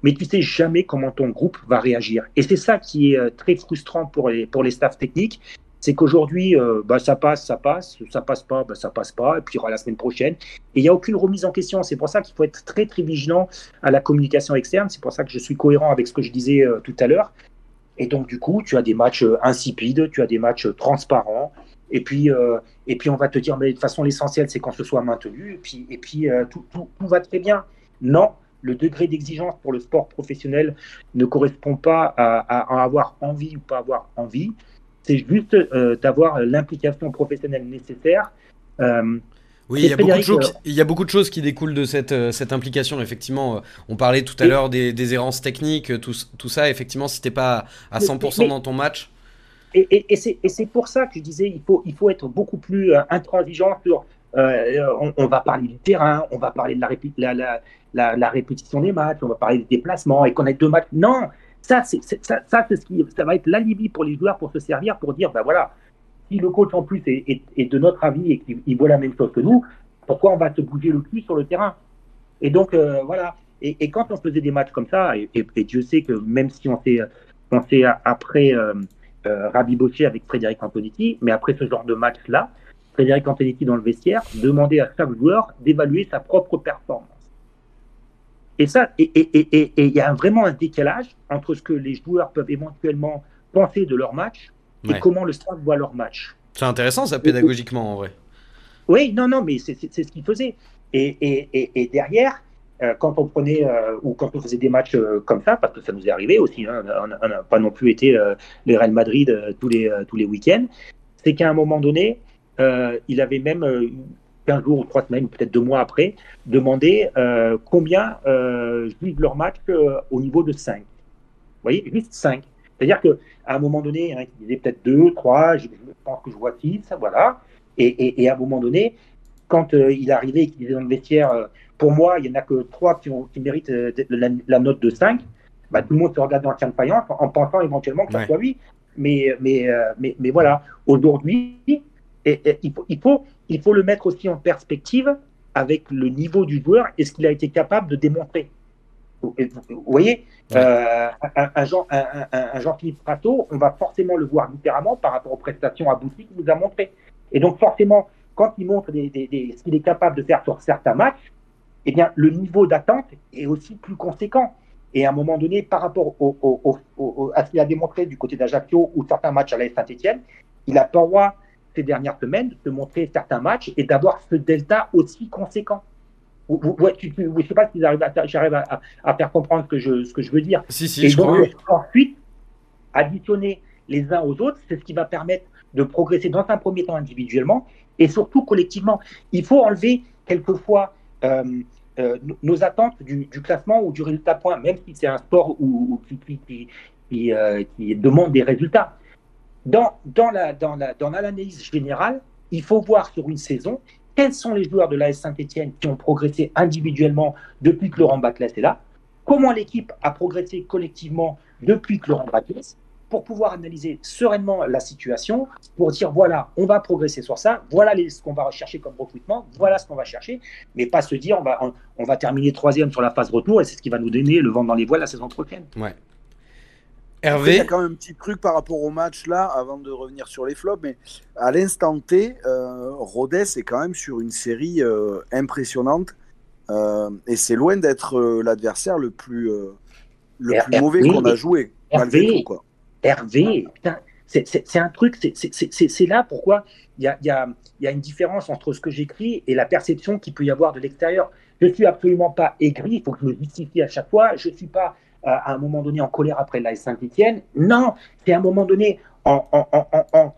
mais tu sais jamais comment ton groupe va réagir. Et c'est ça qui est euh, très frustrant pour les, pour les staffs techniques, c'est qu'aujourd'hui, bah, ça passe, ça passe, ça passe pas, bah, ça passe pas, et puis il y aura la semaine prochaine. Et il n'y a aucune remise en question. C'est pour ça qu'il faut être très, très vigilant à la communication externe. C'est pour ça que je suis cohérent avec ce que je disais tout à l'heure. Et donc, du coup, tu as des matchs insipides, tu as des matchs transparents, et puis, euh, et puis on va te dire, mais de toute façon, l'essentiel, c'est qu'on se soit maintenu. Et puis, et puis euh, tout, tout, va très bien. Non, le degré d'exigence pour le sport professionnel ne correspond pas à, avoir envie ou pas avoir envie. C'est juste euh, d'avoir l'implication professionnelle nécessaire. oui, il y, a beaucoup de choses, il y, a beaucoup de choses, qui découlent de cette, cette implication. Effectivement, on parlait tout à l'heure des, des, errances techniques, tout, tout, ça. Effectivement, si tu n'es pas à 100% dans ton match. Et, et, c'est pour ça que je disais, il faut, il faut être beaucoup plus euh, intransigeant sur. Euh, on, va parler du terrain, on va parler de la, la, la, la, répétition des matchs, on va parler des déplacements et qu'on ait deux matchs. Non, ça, c'est ça, ça, ce qui, ça va être l'alibi pour les joueurs pour se servir, pour dire, ben voilà, si le coach en plus est, de notre avis et qu'il voit la même chose que nous, pourquoi on va se bouger le cul sur le terrain? Et donc, euh, voilà. Et, et, quand on faisait des matchs comme ça, et, Dieu sait que même si on s'est après euh, rabiboché avec Frédéric Antonetti, mais après ce genre de match-là, Frédéric Antonetti dans le vestiaire demandait à chaque joueur d'évaluer sa propre performance. Et ça, et il y a vraiment un décalage entre ce que les joueurs peuvent éventuellement penser de leur match et comment le staff voit leur match. C'est intéressant ça pédagogiquement en vrai. Oui, non, non, mais c'est ce qu'il faisait. Et, derrière, euh, quand on prenait euh, ou quand on faisait des matchs euh, comme ça, parce que ça nous est arrivé aussi, hein, on n'a pas non plus été les Real Madrid tous les, tous les week-ends, c'est qu'à un moment donné, il avait même 15 jours ou 3 semaines, ou peut-être 2 mois après, demandé combien vivent leur match au niveau de 5. Vous voyez, juste 5. C'est-à-dire qu'à un moment donné, il y disait peut-être 2, 3, je, pense que je vois 6, voilà. Et, et, et, à un moment donné, quand il arrivait et qu'il disait dans le vestiaire pour moi, il n'y en a que trois qui, méritent euh, la, note de 5. Bah, tout le monde se regarde dans le faïence en pensant éventuellement que ça soit 8. Mais, mais, euh, mais, mais voilà, aujourd'hui, il, faut, il, faut, il faut le mettre aussi en perspective avec le niveau du joueur et ce qu'il a été capable de démontrer. Vous, voyez, euh, un, Jean, un, Jean-Philippe Prato, on va forcément le voir différemment par rapport aux prestations abouties qu'il nous a montrées. Et donc forcément, quand il montre des, ce qu'il est capable de faire sur certains matchs, eh bien, le niveau d'attente est aussi plus conséquent. Et à un moment donné, par rapport au, à ce qu'il a démontré du côté d'Ajaccio ou certains matchs à la Saint-Etienne, il a pas droit ces dernières semaines de montrer certains matchs et d'avoir ce delta aussi conséquent. je ne sais pas si j'arrive à, à, faire comprendre ce que je, ce que je veux dire. Si, si, et je donc, ensuite, additionner les uns aux autres, c'est ce qui va permettre de progresser dans un premier temps individuellement et surtout collectivement. Il faut enlever quelquefois euh, euh, nos attentes du, classement ou du résultat point, même si c'est un sport où, qui, euh, qui, demande des résultats. Dans, dans l'analyse dans la, dans générale, il faut voir sur une saison quels sont les joueurs de l'AS Saint-Etienne qui ont progressé individuellement depuis que Laurent Baclès est là, comment l'équipe a progressé collectivement depuis que Laurent Braquès pour pouvoir analyser sereinement la situation, pour dire voilà, on va progresser sur ça, voilà ce qu'on va rechercher comme recrutement, voilà ce qu'on va chercher, mais pas se dire on va, on, va terminer troisième sur la phase retour et c'est ce qui va nous donner le vent dans les voiles la saison prochaine. Ouais. Hervé Il y a quand même un petit truc par rapport au match là, avant de revenir sur les flops, mais à l'instant T, euh, Rodez est quand même sur une série euh, impressionnante euh, et c'est loin d'être euh, l'adversaire le plus, le plus mauvais qu'on a joué. Malgré tout, quoi. Hervé, c'est un truc, c'est là pourquoi il y a, y, a, y a, une différence entre ce que j'écris et la perception qu'il peut y avoir de l'extérieur. Je ne suis absolument pas aigri, il faut que je me justifie à chaque fois. Je ne suis pas à un moment donné en colère après l'AS Saint-Etienne. Non, c'est à un moment donné, en, en, en,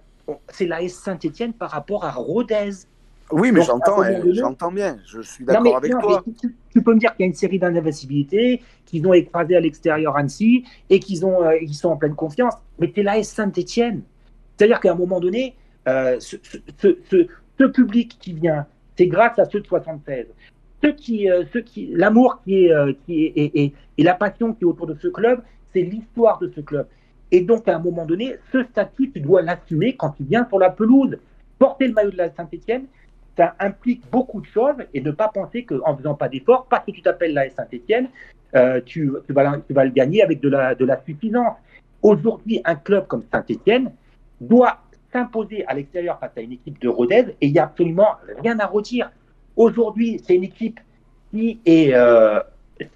c'est l'AS Saint-Etienne par rapport à Rodez. Oui, mais j'entends, eh, j'entends bien. Je suis d'accord avec toi. Tu, peux me dire qu'il y a une série d'invincibilité, qu'ils ont écrasé à l'extérieur Annecy et qu'ils ont, euh, ils sont en pleine confiance. Mais tu es l'AS Saint-Etienne. C'est-à-dire qu'à un moment donné, euh, ce, ce, ce, public qui vient, c'est grâce à ceux de 76. Ceux qui, euh, qui, l'amour qui est, qui est, et, la passion qui est autour de ce club, c'est l'histoire de ce club. Et donc, à un moment donné, ce statut, tu dois l'assumer quand tu viens sur la pelouse. Porter le maillot de la Saint-Etienne, ça implique beaucoup de choses et ne pas penser qu'en faisant pas d'efforts, parce que tu t'appelles la Saint-Etienne, euh, tu, tu, vas, tu, vas, le gagner avec de la, de la suffisance. Aujourd'hui, un club comme Saint-Etienne doit s'imposer à l'extérieur face à une équipe de Rodez et il n'y a absolument rien à redire. Aujourd'hui, c'est une équipe qui est euh,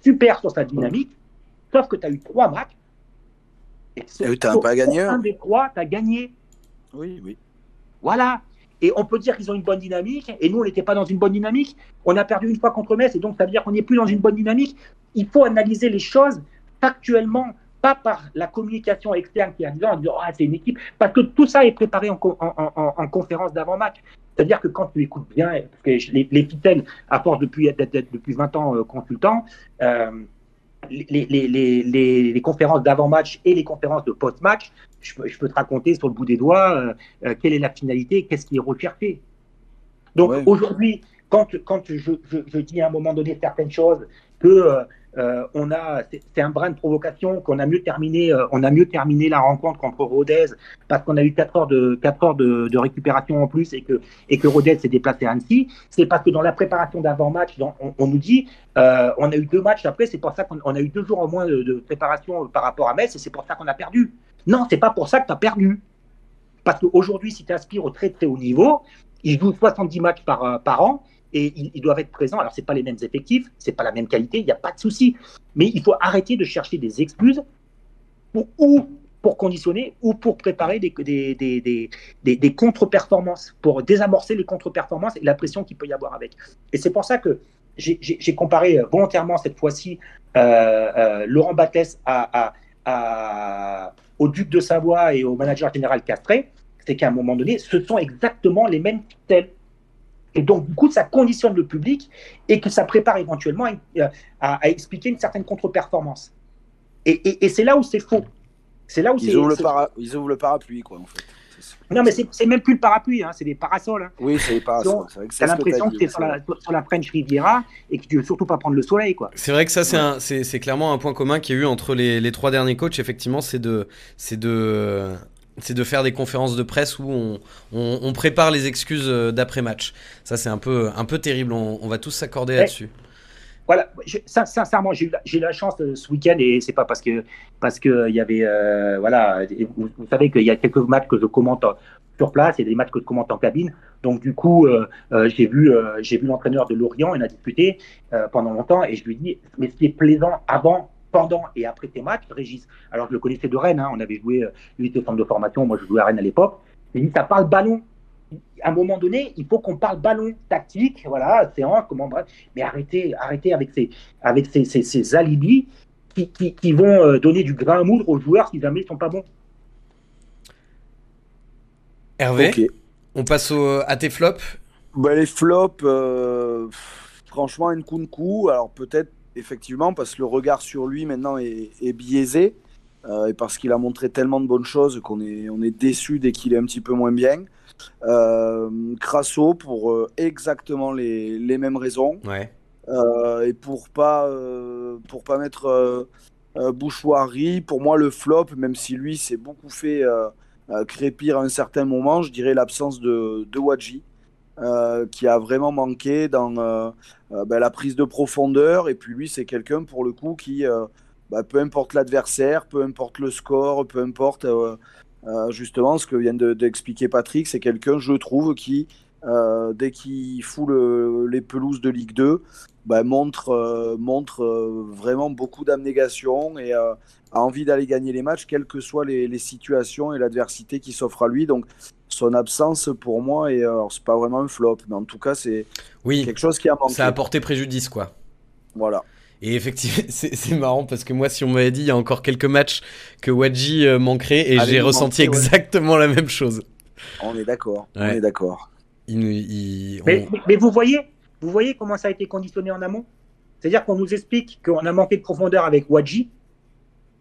super sur sa dynamique, sauf que tu as eu trois matchs. Et tu n'as pas gagné un des trois, tu as gagné. Oui, oui. Voilà. Et on peut dire qu'ils ont une bonne dynamique, et nous, on n'était pas dans une bonne dynamique. On a perdu une fois contre Metz, et donc ça veut dire qu'on n'est plus dans une bonne dynamique. Il faut analyser les choses factuellement, pas par la communication externe qui est en disant ah, c'est une équipe, parce que tout ça est préparé en, en, conférence d'avant-match. C'est-à-dire que quand tu écoutes bien, parce que les, les à force depuis, depuis 20 ans euh, consultant, euh, les, les, les, conférences d'avant-match et les conférences de post-match, je, je, peux te raconter sur le bout des doigts euh, euh, quelle est la finalité, qu'est-ce qui est recherché. Donc aujourd'hui, quand, quand je, je, je, dis à un moment donné certaines choses, que euh, euh, on a, c'est un brin de provocation qu'on a mieux terminé, euh, on a mieux terminé la rencontre contre Rodez parce qu'on a eu 4 heures de 4 heures de, de, récupération en plus et que et que Rodez s'est déplacé à Annecy. C'est parce que dans la préparation d'avant-match, on, nous dit, euh, on a eu deux matchs après, c'est pour ça qu'on a eu deux jours au moins de, préparation par rapport à Metz et c'est pour ça qu'on a perdu. Non, c'est pas pour ça que tu as perdu. Parce qu'aujourd'hui, si tu aspires au très très haut niveau, ils jouent 70 matchs par an et ils, doivent être présents. Alors, ce pas les mêmes effectifs, c'est pas la même qualité, il n'y a pas de souci. Mais il faut arrêter de chercher des excuses pour, ou pour conditionner ou pour préparer des, des, des, des, contre-performances, pour désamorcer les contre-performances et la pression qu'il peut y avoir avec. Et c'est pour ça que j'ai comparé euh, volontairement cette fois-ci euh, euh, Laurent Battès à, au duc de Savoie et au manager général Castré. C'est qu'à un moment donné, ce sont exactement les mêmes tels et donc, du coup, ça conditionne le public et que ça prépare éventuellement à, à, expliquer une certaine contre-performance. Et, et, et c'est là où c'est faux. C'est là où ils ouvrent, le para... ils ouvrent le parapluie, quoi, en fait. Non, mais c'est même plus le parapluie, hein, c'est des parasols. Hein. Oui, c'est des parasols. Tu as l'impression que tu es sur la, sur la, French Riviera et que tu veux surtout pas prendre le soleil. quoi. C'est vrai que ça, c'est clairement un point commun qu'il y a eu entre les, les trois derniers coachs. Effectivement, c'est de, de c'est de faire des conférences de presse où on, on, prépare les excuses euh, d'après-match. Ça, c'est un peu, un peu terrible. On, on va tous s'accorder là-dessus. Voilà, sincèrement, j'ai eu la chance euh, ce week-end et c'est pas parce que parce que il y avait euh, voilà, vous, savez qu'il y a quelques matchs que je commente sur place et des matchs que je commente en cabine. Donc du coup, j'ai vu j'ai vu l'entraîneur de Lorient, on a discuté pendant longtemps et je lui dis mais ce qui est plaisant avant pendant et après tes matchs, Régis, alors je le connaissais de Rennes, hein, on avait joué, euh, lui était au centre de formation, moi je jouais à Rennes à l'époque, il dit ça parle ballon. À un moment donné, il faut qu'on parle ballon tactique, voilà, séance, comment bref, mais arrêtez, arrêtez avec ces, avec ces, ces, alibis qui, qui, qui, vont euh, donner du grain à moudre aux joueurs si jamais ils sont pas bons. Hervé, on passe à tes flops. Bah, les flops, euh, franchement, Nkunku, alors peut-être effectivement, parce que le regard sur lui maintenant est, biaisé, euh, et parce qu'il a montré tellement de bonnes choses qu'on est, on est déçu dès qu'il est un petit peu moins bien. Euh, Crasso pour euh, exactement les, les, mêmes raisons. Ouais. Euh, et pour pas, pour pas mettre Bouchoirie, pour moi, le flop, même si lui s'est beaucoup fait crépir à un certain moment, je dirais l'absence de, de Wadji, euh, qui a vraiment manqué dans euh, euh, ben, la prise de profondeur. Et puis lui, c'est quelqu'un, pour le coup, qui, euh, ben, peu importe l'adversaire, peu importe le score, peu importe euh, justement ce que vient de- d'expliquer Patrick, c'est quelqu'un, je trouve, qui, dès qu'il fout le- les pelouses de Ligue 2, ben, montre, montre vraiment beaucoup d'abnégation et a envie d'aller gagner les matchs, quelles que soient les, les situations et l'adversité qui s'offre à lui. Donc, son absence, pour moi, et alors c'est pas vraiment un flop, mais en tout cas, c'est Oui, quelque chose qui a manqué. ça a porté préjudice, quoi. Voilà. Et effectivement, c'est c'est marrant parce que moi, si on m'avait dit il y a encore quelques matchs que Wadji euh, manquerait, et Allez j'ai ressenti manquer, ouais. exactement la même chose. On est d'accord. On est d'accord. Il nous- il- Mais, on- mais- mais vous voyez, vous voyez comment ça a été conditionné en amont? C'est-à-dire qu'on nous explique qu'on a manqué de profondeur avec Wadji,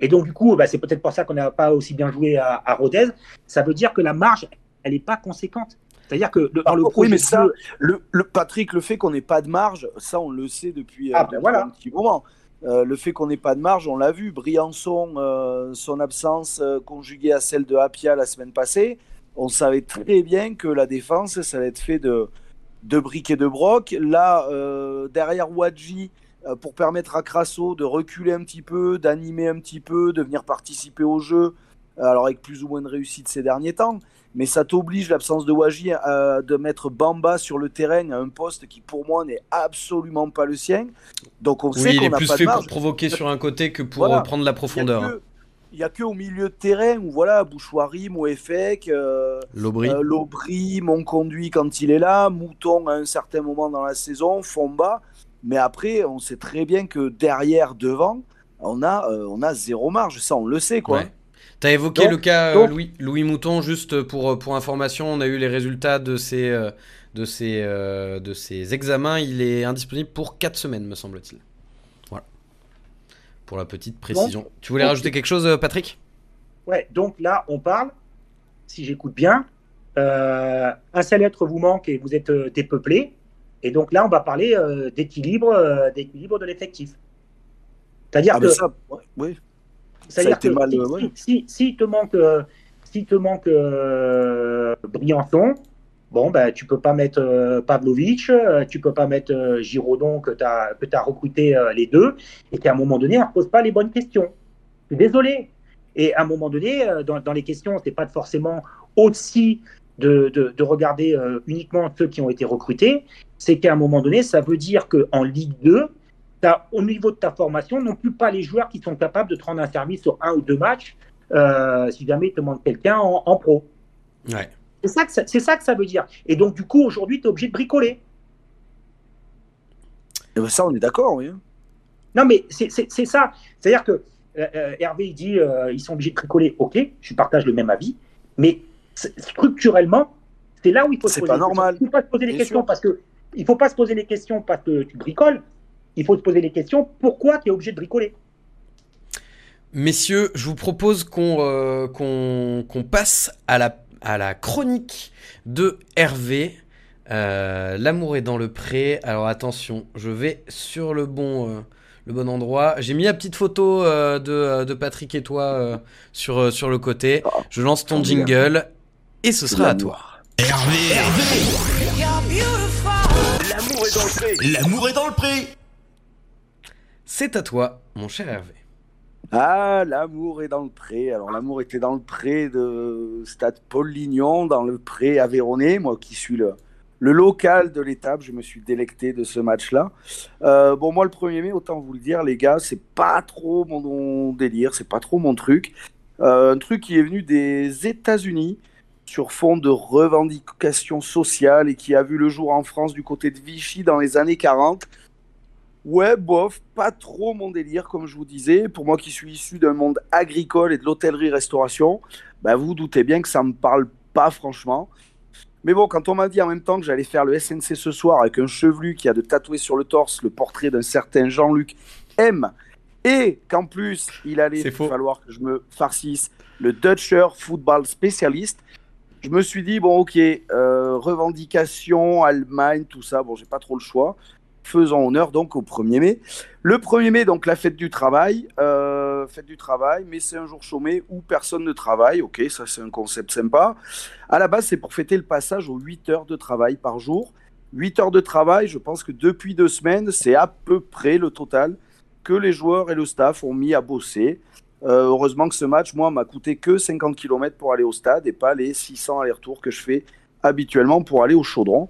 et donc du coup, bah, c'est peut-être pour ça qu'on n'a pas aussi bien joué à, à Rodez. Ça veut dire que la marge, elle n'est pas conséquente. C'est-à-dire que le- dans le oui, mais ça, le, le- Patrick, le fait qu'on n'ait pas de marge, ça, on le sait depuis, euh, Ah, ben depuis voilà. un petit moment. Euh, le fait qu'on n'ait pas de marge, on l'a vu. Briançon, euh, son absence conjuguée à celle de Apia la semaine passée, on savait très bien que la défense, ça allait être fait de, de briques et de broc. Là, derrière Wadji, pour permettre à Crasso de reculer un petit peu, d'animer un petit peu, de venir participer au jeu, alors avec plus ou moins de réussite ces derniers temps. Mais ça t'oblige, l'absence de Wadji, euh, de mettre Bamba sur le terrain à un poste qui, pour moi, n'est absolument pas le sien. Donc on sait oui, il qu'on est n'a plus pas fait de pour marge. provoquer sur un côté que pour Voilà. prendre la profondeur. Il n'y a que au milieu de terrain où voilà, Bouchoirie, Moefek, euh, L'Aubry. euh, Lobry, Monconduit quand il est là, Mouton à un certain moment dans la saison, Fomba. Mais après, on sait très bien que derrière, devant, on a, euh, on a zéro marge. Ça, on le sait, quoi. Ouais. T'as évoqué Donc- le cas euh, donc- Louis, Louis Mouton, juste pour, euh, pour information, on a eu les résultats de ses, euh, de, ses, euh, de ses examens. Il est indisponible pour 4 semaines, me semble-t-il. Voilà. Pour la petite précision. tu voulais donc- rajouter quelque chose, euh, Patrick? Ouais, donc là, on parle, si j'écoute bien, euh, un seul être vous manque et vous êtes euh, dépeuplé. Et donc là, on va parler euh, d'équilibre, euh, d'équilibre de l'effectif. C'est-à-dire Ah, que, mais ça, ouais, ouais. C'est-à-dire que mal, si, euh, ouais. si, si- si te manque, euh, si te manque euh, Briançon, bon, ben, tu peux pas mettre euh, Pavlovic, euh, tu peux pas mettre Giraudon que tu as, que as recruté les deux, et qu'à un moment donné, on ne pose pas les bonnes questions. Je suis désolé. Et à un moment donné, dans, dans les questions, c'est pas forcément aussi de, de, de regarder uniquement ceux qui ont été recrutés, c'est qu'à un moment donné, ça veut dire qu'en Ligue 2, t'as, au niveau de ta formation, non plus pas les joueurs qui sont capables de te rendre un service sur un ou deux matchs euh, si jamais il te demande quelqu'un en, en pro. Ouais. C'est ça, que ça, c'est ça que ça veut dire. Et donc, du coup, aujourd'hui, tu es obligé de bricoler. Eh ben, ça, on est d'accord, oui. Non, mais c'est, c'est, c'est ça. C'est-à-dire que euh, euh, Hervé, il dit euh, ils sont obligés de bricoler. Ok, je partage le même avis. Mais structurellement, c'est là où il faut se C'est poser pas normal. Il ne faut pas se poser les Bien questions sûr. parce que il faut pas se poser les questions parce que tu bricoles. Il faut se poser les questions pourquoi tu es obligé de bricoler? Messieurs, je vous propose qu'on euh, qu'on passe à la, à la chronique de Hervé. Euh, L'amour est dans le pré. Alors attention, je vais sur le bon, euh, le bon endroit. J'ai mis la petite photo euh, de, de Patrick et toi euh, sur, euh, sur le côté. Je lance ton jingle et ce sera à toi. Hervé, Hervé, L'amour est dans le pré. l'amour est dans le pré. C'est à toi, mon cher Hervé. Ah, l'amour est dans le pré. Alors, l'amour était dans le pré de Stade Paul Lignon, dans le pré Aveyronais. Moi qui suis le, le local de l'étape, je me suis délecté de ce match-là. Euh, bon, moi, le 1er mai, autant vous le dire, les gars, c'est pas trop mon, délire, c'est pas trop mon truc. Euh, un truc qui est venu des États-Unis sur fond de revendications sociales et qui a vu le jour en France du côté de Vichy dans les années 40. Ouais, bof, pas trop mon délire, comme je vous disais. Pour moi qui suis issu d'un monde agricole et de l'hôtellerie-restauration, bah, vous doutez bien que ça me parle pas franchement. Mais bon, quand on m'a dit en même temps que j'allais faire le SNC ce soir avec un chevelu qui a de tatoué sur le torse le portrait d'un certain Jean-Luc M, et qu'en plus il allait falloir que je me farcisse le Dutcher Football Specialist, je me suis dit, bon, ok, euh, revendication, Allemagne, tout ça, bon, j'ai pas trop le choix. Faisons honneur donc au 1er mai. Le 1er mai, donc la fête du travail, euh, fête du travail, mais c'est un jour chômé où personne ne travaille. Ok, ça c'est un concept sympa. À la base, c'est pour fêter le passage aux 8 heures de travail par jour. 8 heures de travail, je pense que depuis deux semaines, c'est à peu près le total que les joueurs et le staff ont mis à bosser. Euh, heureusement que ce match, moi, m'a coûté que 50 km pour aller au stade et pas les 600 allers-retours que je fais habituellement pour aller au chaudron.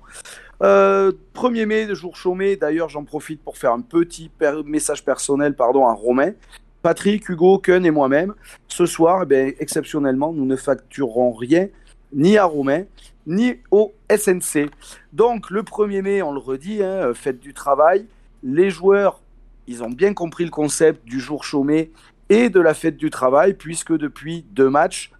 1er euh, mai, jour chômé, d'ailleurs j'en profite pour faire un petit message personnel pardon, à Romain. Patrick, Hugo, Ken et moi-même, ce soir, eh exceptionnellement, nous ne facturerons rien ni à Romain, ni au SNC. Donc le 1er mai, on le redit, hein, fête du travail. Les joueurs, ils ont bien compris le concept du jour chômé et de la fête du travail, puisque depuis deux matchs,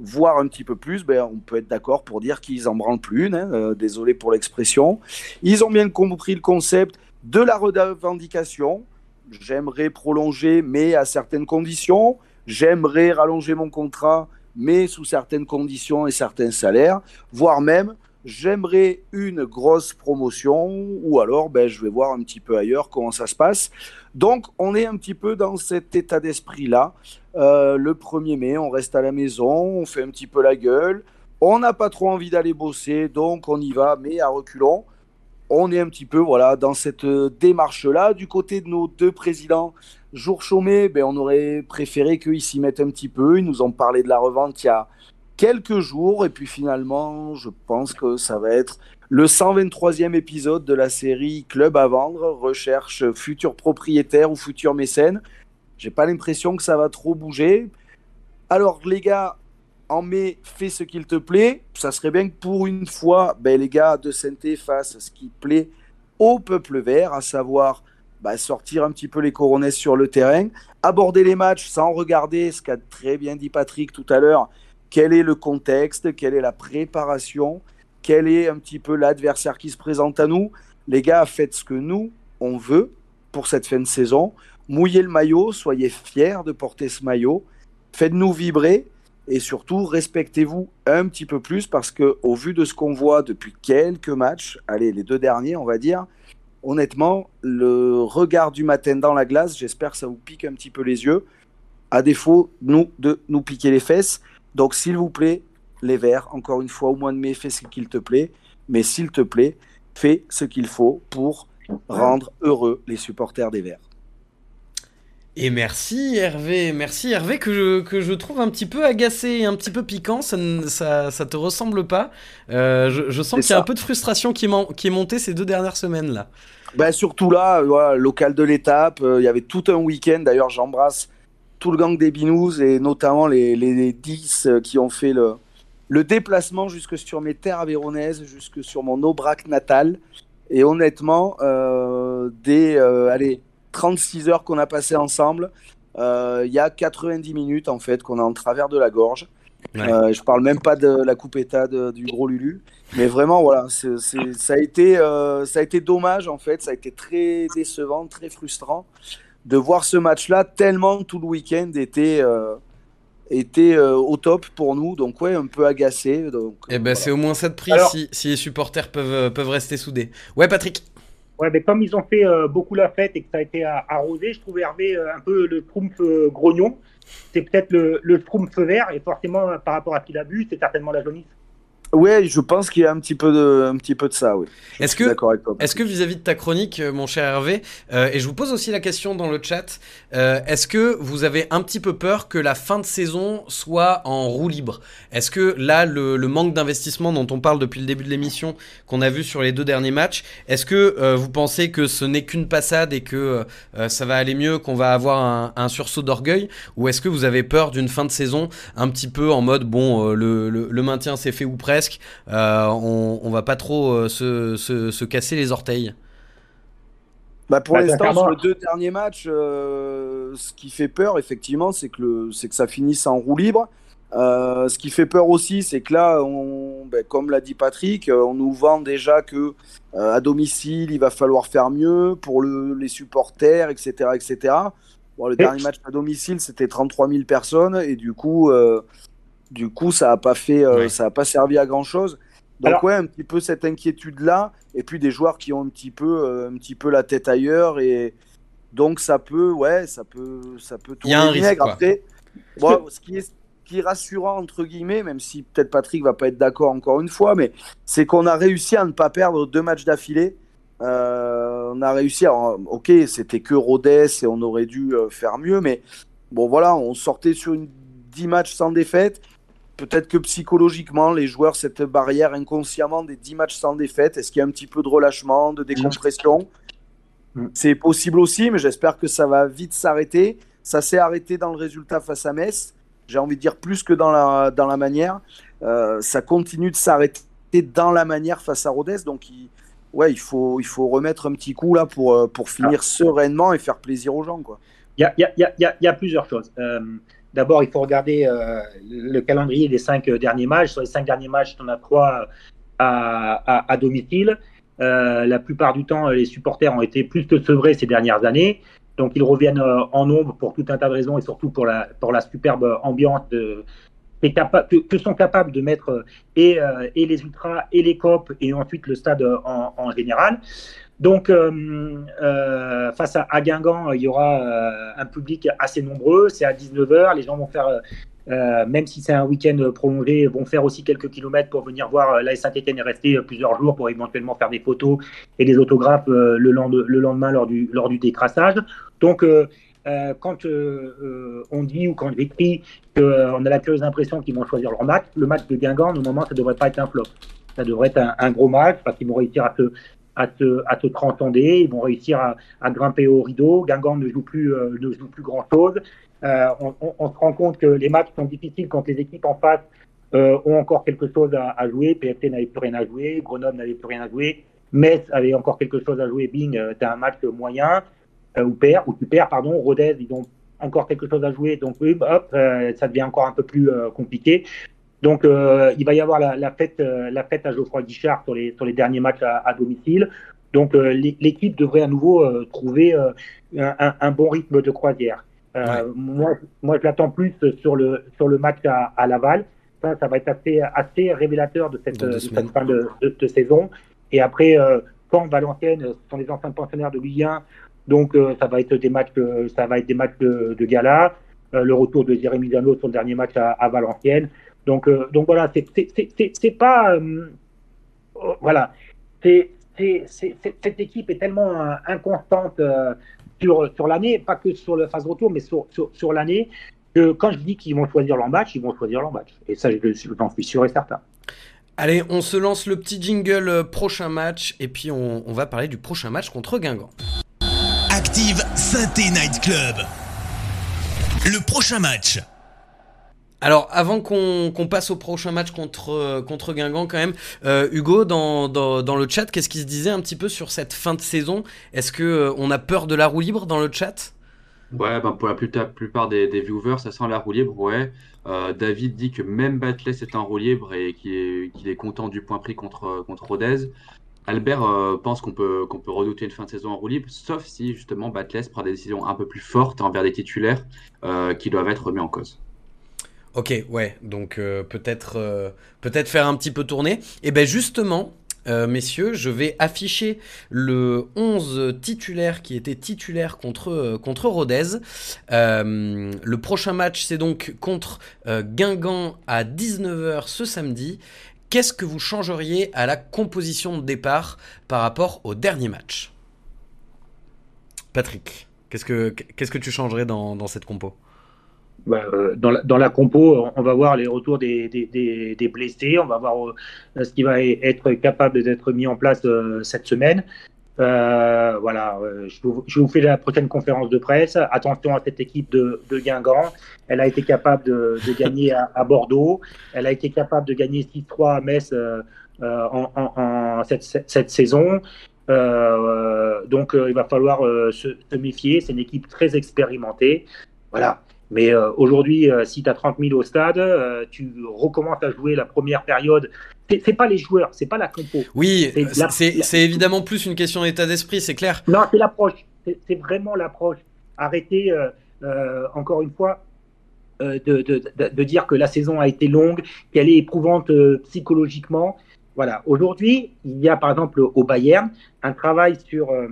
voire un petit peu plus, ben, on peut être d'accord pour dire qu'ils en branlent plus une, hein, euh, désolé pour l'expression. Ils ont bien compris le concept de la revendication. J'aimerais prolonger, mais à certaines conditions. J'aimerais rallonger mon contrat, mais sous certaines conditions et certains salaires, voire même j'aimerais une grosse promotion ou alors ben, je vais voir un petit peu ailleurs comment ça se passe. Donc on est un petit peu dans cet état d'esprit-là. Euh, le 1er mai, on reste à la maison, on fait un petit peu la gueule. On n'a pas trop envie d'aller bosser, donc on y va, mais à reculons. On est un petit peu voilà, dans cette démarche-là. Du côté de nos deux présidents, jour chômé, ben, on aurait préféré qu'ils s'y mettent un petit peu. Ils nous ont parlé de la revente il y a quelques jours. Et puis finalement, je pense que ça va être le 123e épisode de la série Club à vendre, recherche futur propriétaire ou futur mécène. J'ai pas l'impression que ça va trop bouger. Alors les gars, en mai, fais ce qu'il te plaît. Ça serait bien que pour une fois, ben, les gars de Sainté fassent ce qui plaît au peuple vert, à savoir bah, sortir un petit peu les coronets sur le terrain, aborder les matchs sans regarder ce qu'a très bien dit Patrick tout à l'heure, quel est le contexte, quelle est la préparation, quel est un petit peu l'adversaire qui se présente à nous. Les gars, faites ce que nous, on veut pour cette fin de saison. Mouillez le maillot, soyez fiers de porter ce maillot. Faites-nous vibrer et surtout respectez-vous un petit peu plus parce que au vu de ce qu'on voit depuis quelques matchs, allez les deux derniers on va dire, honnêtement le regard du matin dans la glace, j'espère que ça vous pique un petit peu les yeux. À défaut nous de nous piquer les fesses, donc, s'il vous plaît, les Verts, encore une fois, au mois de mai, fais ce qu'il te plaît. Mais s'il te plaît, fais ce qu'il faut pour rendre heureux les supporters des Verts. Et merci Hervé, merci Hervé que je, que je trouve un petit peu agacé un petit peu piquant, ça ne ça, ça te ressemble pas. Euh, je, sens qu'il y a un peu de frustration qui, qui est montée ces deux dernières semaines là. Ben surtout là, voilà, local de l'étape, euh, il y avait tout un week-end, d'ailleurs j'embrasse tout le gang des Binous et notamment les, les 10 euh, qui ont fait le, le déplacement jusque sur mes terres aveyronaises, jusque sur mon Aubrac natal. Et honnêtement, euh, des euh, allez, 36 heures qu'on a passées ensemble, il y a 90 minutes en fait qu'on a en travers de la gorge. Euh, je parle même pas de la coupetta du gros Lulu, mais vraiment voilà, ça a été ça a été dommage en fait, ça a été très décevant, très frustrant de voir ce match-là tellement tout le week-end était, euh, était euh, au top pour nous. Donc ouais, un peu agacé. Donc, eh ben c'est au moins ça de prix si, si, les supporters peuvent, euh, peuvent rester soudés. Ouais Patrick Ouais, mais comme ils ont fait beaucoup la fête et que ça a été arrosé, je trouvais Hervé un peu le Trumpf grognon. C'est peut-être le, le vert et forcément par rapport à ce qu'il a vu, c'est certainement la jaunisse. Ouais, je pense qu'il y a un petit peu de, un petit peu de ça, oui. Est-ce que, est-ce que vis-à-vis de ta chronique, euh, mon cher Hervé, euh, et je vous pose aussi la question dans le chat, euh, est-ce que vous avez un petit peu peur que la fin de saison soit en roue libre? Est-ce que là, le, le manque d'investissement dont on parle depuis le début de l'émission, qu'on a vu sur les deux derniers matchs, est-ce que vous pensez que ce n'est qu'une passade et que ça va aller mieux, qu'on va avoir un, un sursaut d'orgueil, ou est-ce que vous avez peur d'une fin de saison un petit peu en mode bon, le, le, le maintien c'est fait ou presque euh, on, on, va pas trop euh, se, casser les orteils. Bah pour bah, l'instant, sur les deux derniers matchs, euh, ce qui fait peur, effectivement, c'est que, le, que ça finisse en roue libre. ce qui fait peur aussi, c'est que là, on, ben, comme l'a dit Patrick, on nous vend déjà que à domicile, il va falloir faire mieux pour les supporters, etc., etc. Bon, le dernier match à domicile, c'était 33 000 personnes et du coup, du coup, ça n'a pas fait, euh, ça a pas servi à grand chose. Donc ouais, un petit peu cette inquiétude-là, et puis des joueurs qui ont un petit peu, un petit peu la tête ailleurs, et donc ça peut, ouais, ça peut, ça peut tourner. Il y a un risque. Après, bon, ce qui est qui est rassurant entre guillemets, même si peut-être Patrick va pas être d'accord encore une fois, mais c'est qu'on a réussi à ne pas perdre deux matchs d'affilée. Euh, on a réussi, à, ok, c'était que Rodez et on aurait dû euh, faire mieux, mais bon voilà, on sortait sur une 10 matchs sans défaite. Peut-être que psychologiquement, les joueurs, cette barrière inconsciemment des 10 matchs sans défaite, est-ce qu'il y a un petit peu de relâchement, de décompression? Mm. C'est possible aussi, mais j'espère que ça va vite s'arrêter. Ça s'est arrêté dans le résultat face à Metz j'ai envie de dire plus que dans la, dans la manière. Euh, ça continue de s'arrêter dans la manière face à Rodez. Donc, il, ouais, il faut, il faut remettre un petit coup là pour, euh, pour finir ah. sereinement et faire plaisir aux gens. Il y a, y, a, y, a, y a, plusieurs choses. Euh, d'abord, il faut regarder le calendrier des cinq derniers matchs. Sur les cinq derniers matchs, on a trois à, à, à domicile. la plupart du temps, les supporters ont été plus que sevrés ces dernières années. Donc ils reviennent euh, en nombre pour tout un tas de raisons et surtout pour la, pour la superbe ambiance que, sont capables de mettre euh, et, euh, et, les ultras et les copes et ensuite le stade en général. Donc euh, face à, Guingamp, il y aura un public assez nombreux. C'est à 19h. Les gens vont faire euh, même si c'est un week-end prolongé, vont faire aussi quelques kilomètres pour venir voir euh, la Saint-Etienne et rester euh, plusieurs jours pour éventuellement faire des photos et des autographes le, le, lendemain lors du, lors du décrassage. Donc, quand on dit ou quand j'écris qu'on a la curieuse impression qu'ils vont choisir leur match, le match de Guingamp, normalement, ça ne devrait pas être un flop. Ça devrait être un, gros match parce qu'ils vont réussir à se, à te, à ils vont réussir à, grimper au rideau. Guingamp ne joue plus, ne joue plus grand-chose. Euh, on, se rend compte que les matchs sont difficiles quand les équipes en face euh, ont encore quelque chose à, jouer. PFT n'avait plus rien à jouer, Grenoble n'avait plus rien à jouer, Metz avait encore quelque chose à jouer. Bing, euh, tu as un match moyen ou perd, ou tu perds, pardon. Rodez, ils ont encore quelque chose à jouer, donc hop, ça devient encore un peu plus compliqué. Donc, euh, il va y avoir la, la fête, la fête à Geoffroy Guichard sur les, sur les derniers matchs à, à domicile. Donc, l'équipe devrait à nouveau trouver un, un, bon rythme de croisière. Euh, moi, moi, je l'attends plus sur le, sur le match à, à Laval. Ça, ça va être assez, assez révélateur de cette, de cette fin de, de, saison. Et après, euh, quand Valenciennes, ce sont des anciens pensionnaires de 1, donc euh, ça va être des matchs, ça va être des matchs de, de gala. Euh, le retour de Jérémy Dano sur le dernier match à, à Valenciennes. Donc, donc voilà, c'est pas, voilà, c'est cette équipe est tellement inconstante sur, sur l'année, pas que sur le phase retour, mais sur, sur, sur l'année, que quand je dis qu'ils vont choisir leur match, ils vont choisir leur match. Et ça, j'en suis sûr et certain. Allez, on se lance le petit jingle euh, prochain match, et puis on, on va parler du prochain match contre Guingamp. Active Synthé Night Club. Le prochain match. Alors, avant qu'on passe au prochain match contre, euh, contre Guingamp, quand même, euh, Hugo, dans, dans, le chat, qu'est-ce qui se disait un petit peu sur cette fin de saison? Est-ce que euh, on a peur de la roue libre dans le chat? Ouais, ben pour la plupart des, viewers, ça sent la roue libre, ouais. David dit que même Batley est en roue libre et qu'il est, qu'il content du point pris contre, contre Rodez. Albert pense qu'on peut, qu'on peut redouter une fin de saison en roue libre, sauf si justement Batley prend des décisions un peu plus fortes envers des titulaires qui doivent être remis en cause. Ok, ouais, donc euh, peut-être euh, peut-être faire un petit peu tourner. Et eh ben justement, euh, messieurs, je vais afficher le 11 titulaire qui était titulaire contre, contre Rodez. le prochain match, c'est donc contre Guingamp à 19h ce samedi. Qu'est-ce que vous changeriez à la composition de départ par rapport au dernier match? Patrick, qu'est-ce que, que tu changerais dans, dans cette compo? Bah, euh, dans, la, compo, on va voir les retours des, blessés, on va voir euh, ce qui va être capable d'être mis en place euh, cette semaine. Voilà, je vous, fais la prochaine conférence de presse. Attention à cette équipe de, Guingamp. Elle a été capable de, gagner à, Bordeaux. Elle a été capable de gagner 6-3 à Metz en, cette saison. donc, il va falloir se, se méfier. C'est une équipe très expérimentée. Voilà. Mais euh, aujourd'hui, euh, si tu as 30 000 au stade, euh, tu recommences à jouer la première période. C'est pas les joueurs, c'est pas la compo. Oui, c'est évidemment plus une question d'état d'esprit, c'est clair. Non, c'est l'approche. C'est vraiment l'approche. Arrêtez, encore une fois, de, de, de, dire que la saison a été longue, qu'elle est éprouvante psychologiquement. Voilà. Aujourd'hui, il y a par exemple au Bayern un travail sur, euh,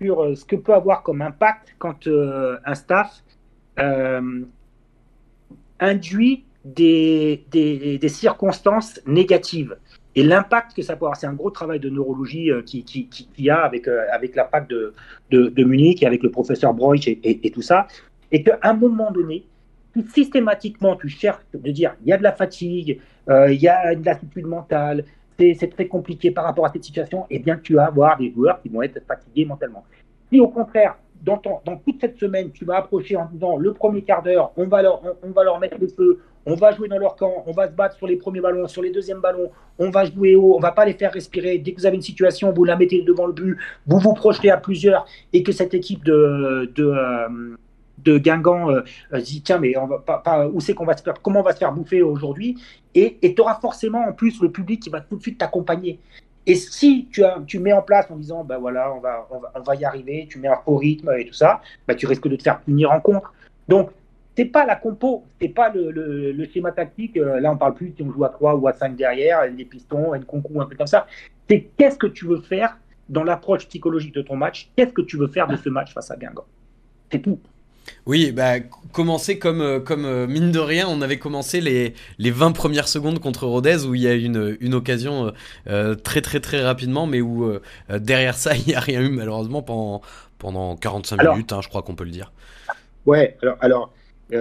sur euh, ce que peut avoir comme impact quand euh, un staff euh, induit des, des, circonstances négatives. Et l'impact que ça peut avoir, c'est un gros travail de neurologie euh, qui, qui, qui, a avec, euh, avec la PAC de, de, Munich et avec le professeur et, et tout ça. Et qu'à un moment donné, systématiquement, tu cherches de dire il y a de la fatigue, euh, il y a de l'attitude mentale, c'est très compliqué par rapport à cette situation, et eh bien tu vas avoir des joueurs qui vont être fatigués mentalement. Si au contraire, dans, toute cette semaine, tu vas approcher en disant le premier quart d'heure, on, va leur, on, va leur mettre le feu, on va jouer dans leur camp, on va se battre sur les premiers ballons, sur les deuxièmes ballons, on va jouer haut, on va pas les faire respirer. Dès que vous avez une situation, vous la mettez devant le but, vous vous projetez à plusieurs, et que cette équipe de, de, euh, de Guingamp euh, se dit tiens mais on va pas où c'est qu'on va se faire comment on va se faire bouffer aujourd'hui? Et tu auras forcément en plus le public qui va tout de suite t'accompagner et si tu, mets en place en disant ben voilà on va, y arriver tu mets un faux rythme et tout ça ben tu risques de te faire punir en contre. Donc c'est pas la compo c'est pas le, schéma tactique là on parle plus si on joue à 3 ou à 5 derrière des pistons une concours un peu comme ça. C'est qu'est-ce que tu veux faire dans l'approche psychologique de ton match? Qu'est-ce que tu veux faire de ce match face à Guingamp? C'est tout oui, bah, commencer comme, euh, comme euh, mine de rien, on avait commencé les, les 20 premières secondes contre Rodez où il y a une, une occasion euh, très très très rapidement, mais où euh, derrière ça, il n'y a rien eu malheureusement pendant, pendant 45 alors, minutes, hein, je crois qu'on peut le dire. Ouais, alors, alors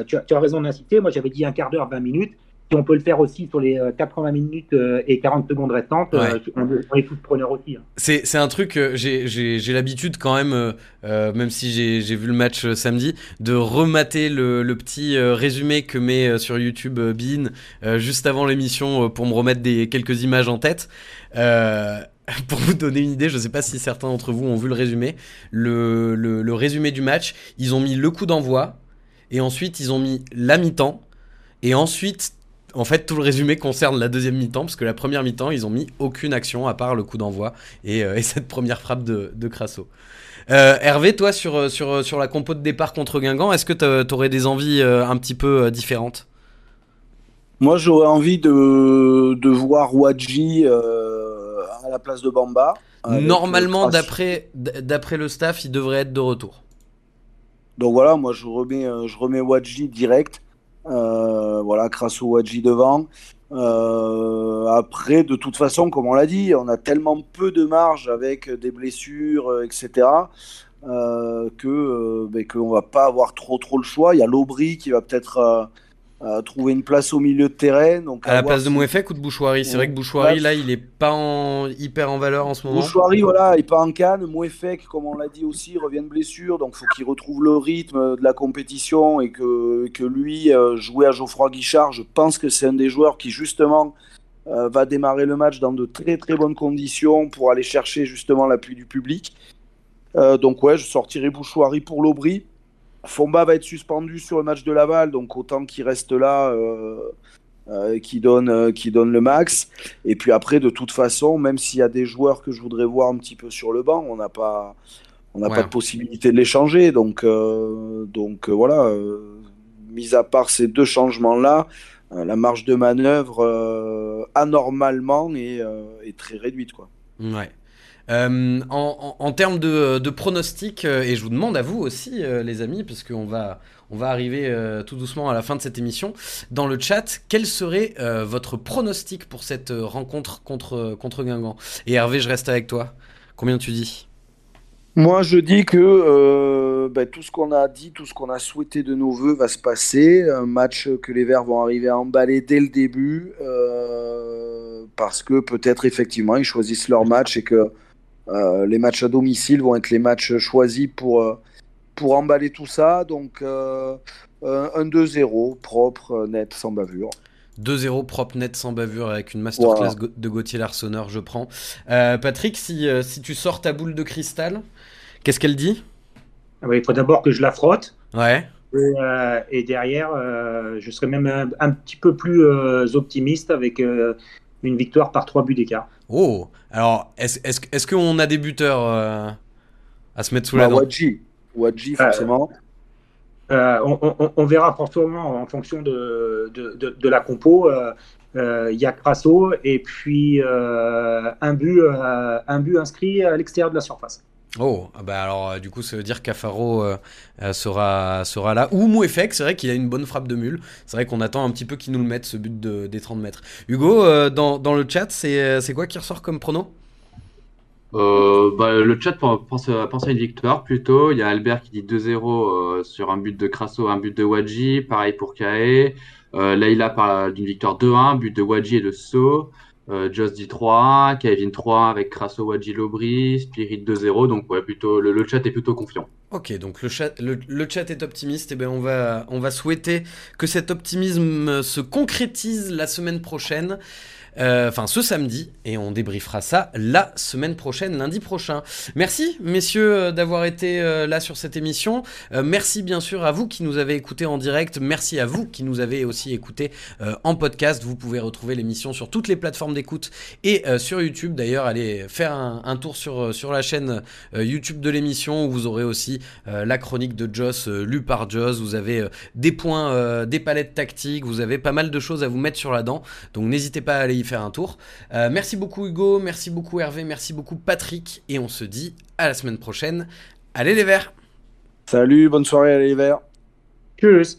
tu, as, tu as raison d'inciter, moi j'avais dit un quart d'heure, 20 minutes. Si on peut le faire aussi sur les 80 minutes et 40 secondes restantes, ouais. on, on, est tous preneurs aussi. Hein. C'est un truc, euh, j'ai l'habitude quand même, euh, même si j'ai vu le match euh, samedi, de remater le, le petit euh, résumé que met sur YouTube euh, Bean juste avant l'émission pour me remettre des, quelques images en tête. pour vous donner une idée, je ne sais pas si certains d'entre vous ont vu le résumé. Le, le, le résumé du match, ils ont mis le coup d'envoi, et ensuite ils ont mis la mi-temps, et ensuite en fait, tout le résumé concerne la deuxième mi-temps, parce que la première mi-temps, ils ont mis aucune action à part le coup d'envoi et, euh, et, cette première frappe de, de Crasso. Euh, Hervé, toi, sur, sur, sur la compo de départ contre Guingamp, est-ce que tu aurais des envies euh, un petit peu euh, différentes? Moi, j'aurais envie de, de voir Wadji euh, à la place de Bamba. Normalement, d'après le staff, il devrait être de retour. Donc voilà, moi, je remets, je remets Wadji direct. Euh, voilà, Crasso Wadji devant. Euh, après, de toute façon, comme on l'a dit, on a tellement peu de marge avec des blessures, euh, etc. Euh, que ben, qu'on va pas avoir trop trop le choix. Il y a l'Aubry qui va peut-être euh, trouver une place au milieu de terrain. Donc à, à la place de Mouefek ou de Bouchouari? C'est vrai que Bouchouari, là, il est pas en... hyper en valeur en ce moment. Bouchouari, voilà, il est pas en canne. Mouefek, comme on l'a dit aussi, revient de blessure. Donc faut qu'il retrouve le rythme de la compétition et que, que lui, euh, jouer à Geoffroy Guichard, je pense que c'est un des joueurs qui, justement, euh, va démarrer le match dans de très très bonnes conditions pour aller chercher justement l'appui du public. Euh, donc ouais, je sortirai Bouchouari pour l'Aubry. Fomba va être suspendu sur le match de Laval, donc autant qu'il reste là, euh, euh, qui donne, euh, qui donne le max. Et puis après, de toute façon, même s'il y a des joueurs que je voudrais voir un petit peu sur le banc, on n'a pas, on n'a ouais. pas de possibilité de les changer. Donc, euh, donc voilà. mis à part ces deux changements-là, la marge de manœuvre anormalement est, est, très réduite, quoi. Ouais. Euh, en, termes de, de pronostics, euh, et je vous demande à vous aussi, euh, les amis, parce qu'on va, on va arriver tout doucement à la fin de cette émission, dans le chat, quel serait votre pronostic pour cette rencontre contre, contre Guingamp? Et Hervé, je reste avec toi. Combien tu dis? Moi, je dis que ben, tout ce qu'on a dit, tout ce qu'on a souhaité de nos voeux va se passer. Un match que les Verts vont arriver à emballer dès le début, parce que peut-être effectivement ils choisissent leur match et que euh, les matchs à domicile vont être les matchs choisis pour, euh, pour emballer tout ça. Donc euh, un 2-0 propre, net, sans bavure. 2-0 propre net sans bavure avec une masterclass voilà. de Gauthier Larsonneur, je prends. Euh, Patrick, si, si tu sors ta boule de cristal, qu'est-ce qu'elle dit? Ah bah, Il faut d'abord que je la frotte. Ouais. Et, euh, et derrière, je serais même un, un, petit peu plus optimiste avec une victoire par 3 buts d'écart. Oh Alors, est-ce est -ce, est -ce qu'on a des buteurs à se mettre sous bah, la dent Wadji, Wadji forcément. Euh, on, on, on, verra forcément en fonction de, de, de, de la compo. Euh, il y a Crasso et puis un, but, un but inscrit à l'extérieur de la surface. Oh, ah bah alors du coup ça veut dire qu'Afaro sera, sera là. Ou Mouefek, c'est vrai qu'il a une bonne frappe de mule. C'est vrai qu'on attend un petit peu qu'il nous le mette, ce but de, des 30 mètres. Hugo, dans, dans, le chat, c'est quoi qui ressort comme prono? Euh, bah, le chat pense, à une victoire plutôt. Il y a Albert qui dit 2-0 euh, sur un but de Crasso, un but de Wadji. Pareil pour Kae. Euh, Leïla parle d'une victoire 2-1, but de Wadji et de So. Euh, Joss dit 3 Kevin 3 avec Crasso, Wadji, Lobry. Spirit 2-0. Donc ouais, plutôt, le, chat est plutôt confiant. Ok, donc le chat, le, chat est optimiste. Et ben on va, on va souhaiter que cet optimisme se concrétise la semaine prochaine. Euh, enfin ce samedi, et on débriefera ça la semaine prochaine, lundi prochain. Merci messieurs euh, d'avoir été euh, là sur cette émission. merci bien sûr à vous qui nous avez écoutés en direct. Merci à vous qui nous avez aussi écoutés en podcast. Vous pouvez retrouver l'émission sur toutes les plateformes d'écoute et sur YouTube. D'ailleurs, allez faire un, tour sur, la chaîne YouTube de l'émission où vous aurez aussi la chronique de Joss lue par Joss. Vous avez des points, des palettes tactiques. Vous avez pas mal de choses à vous mettre sur la dent. Donc n'hésitez pas à aller y faire un tour. Euh, merci beaucoup Hugo, merci beaucoup Hervé, merci beaucoup Patrick, et on se dit à la semaine prochaine. Allez les verts Salut, bonne soirée, allez les verts Tchuss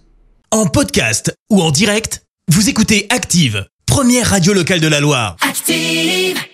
En podcast ou en direct, vous écoutez Active, première radio locale de la Loire. Active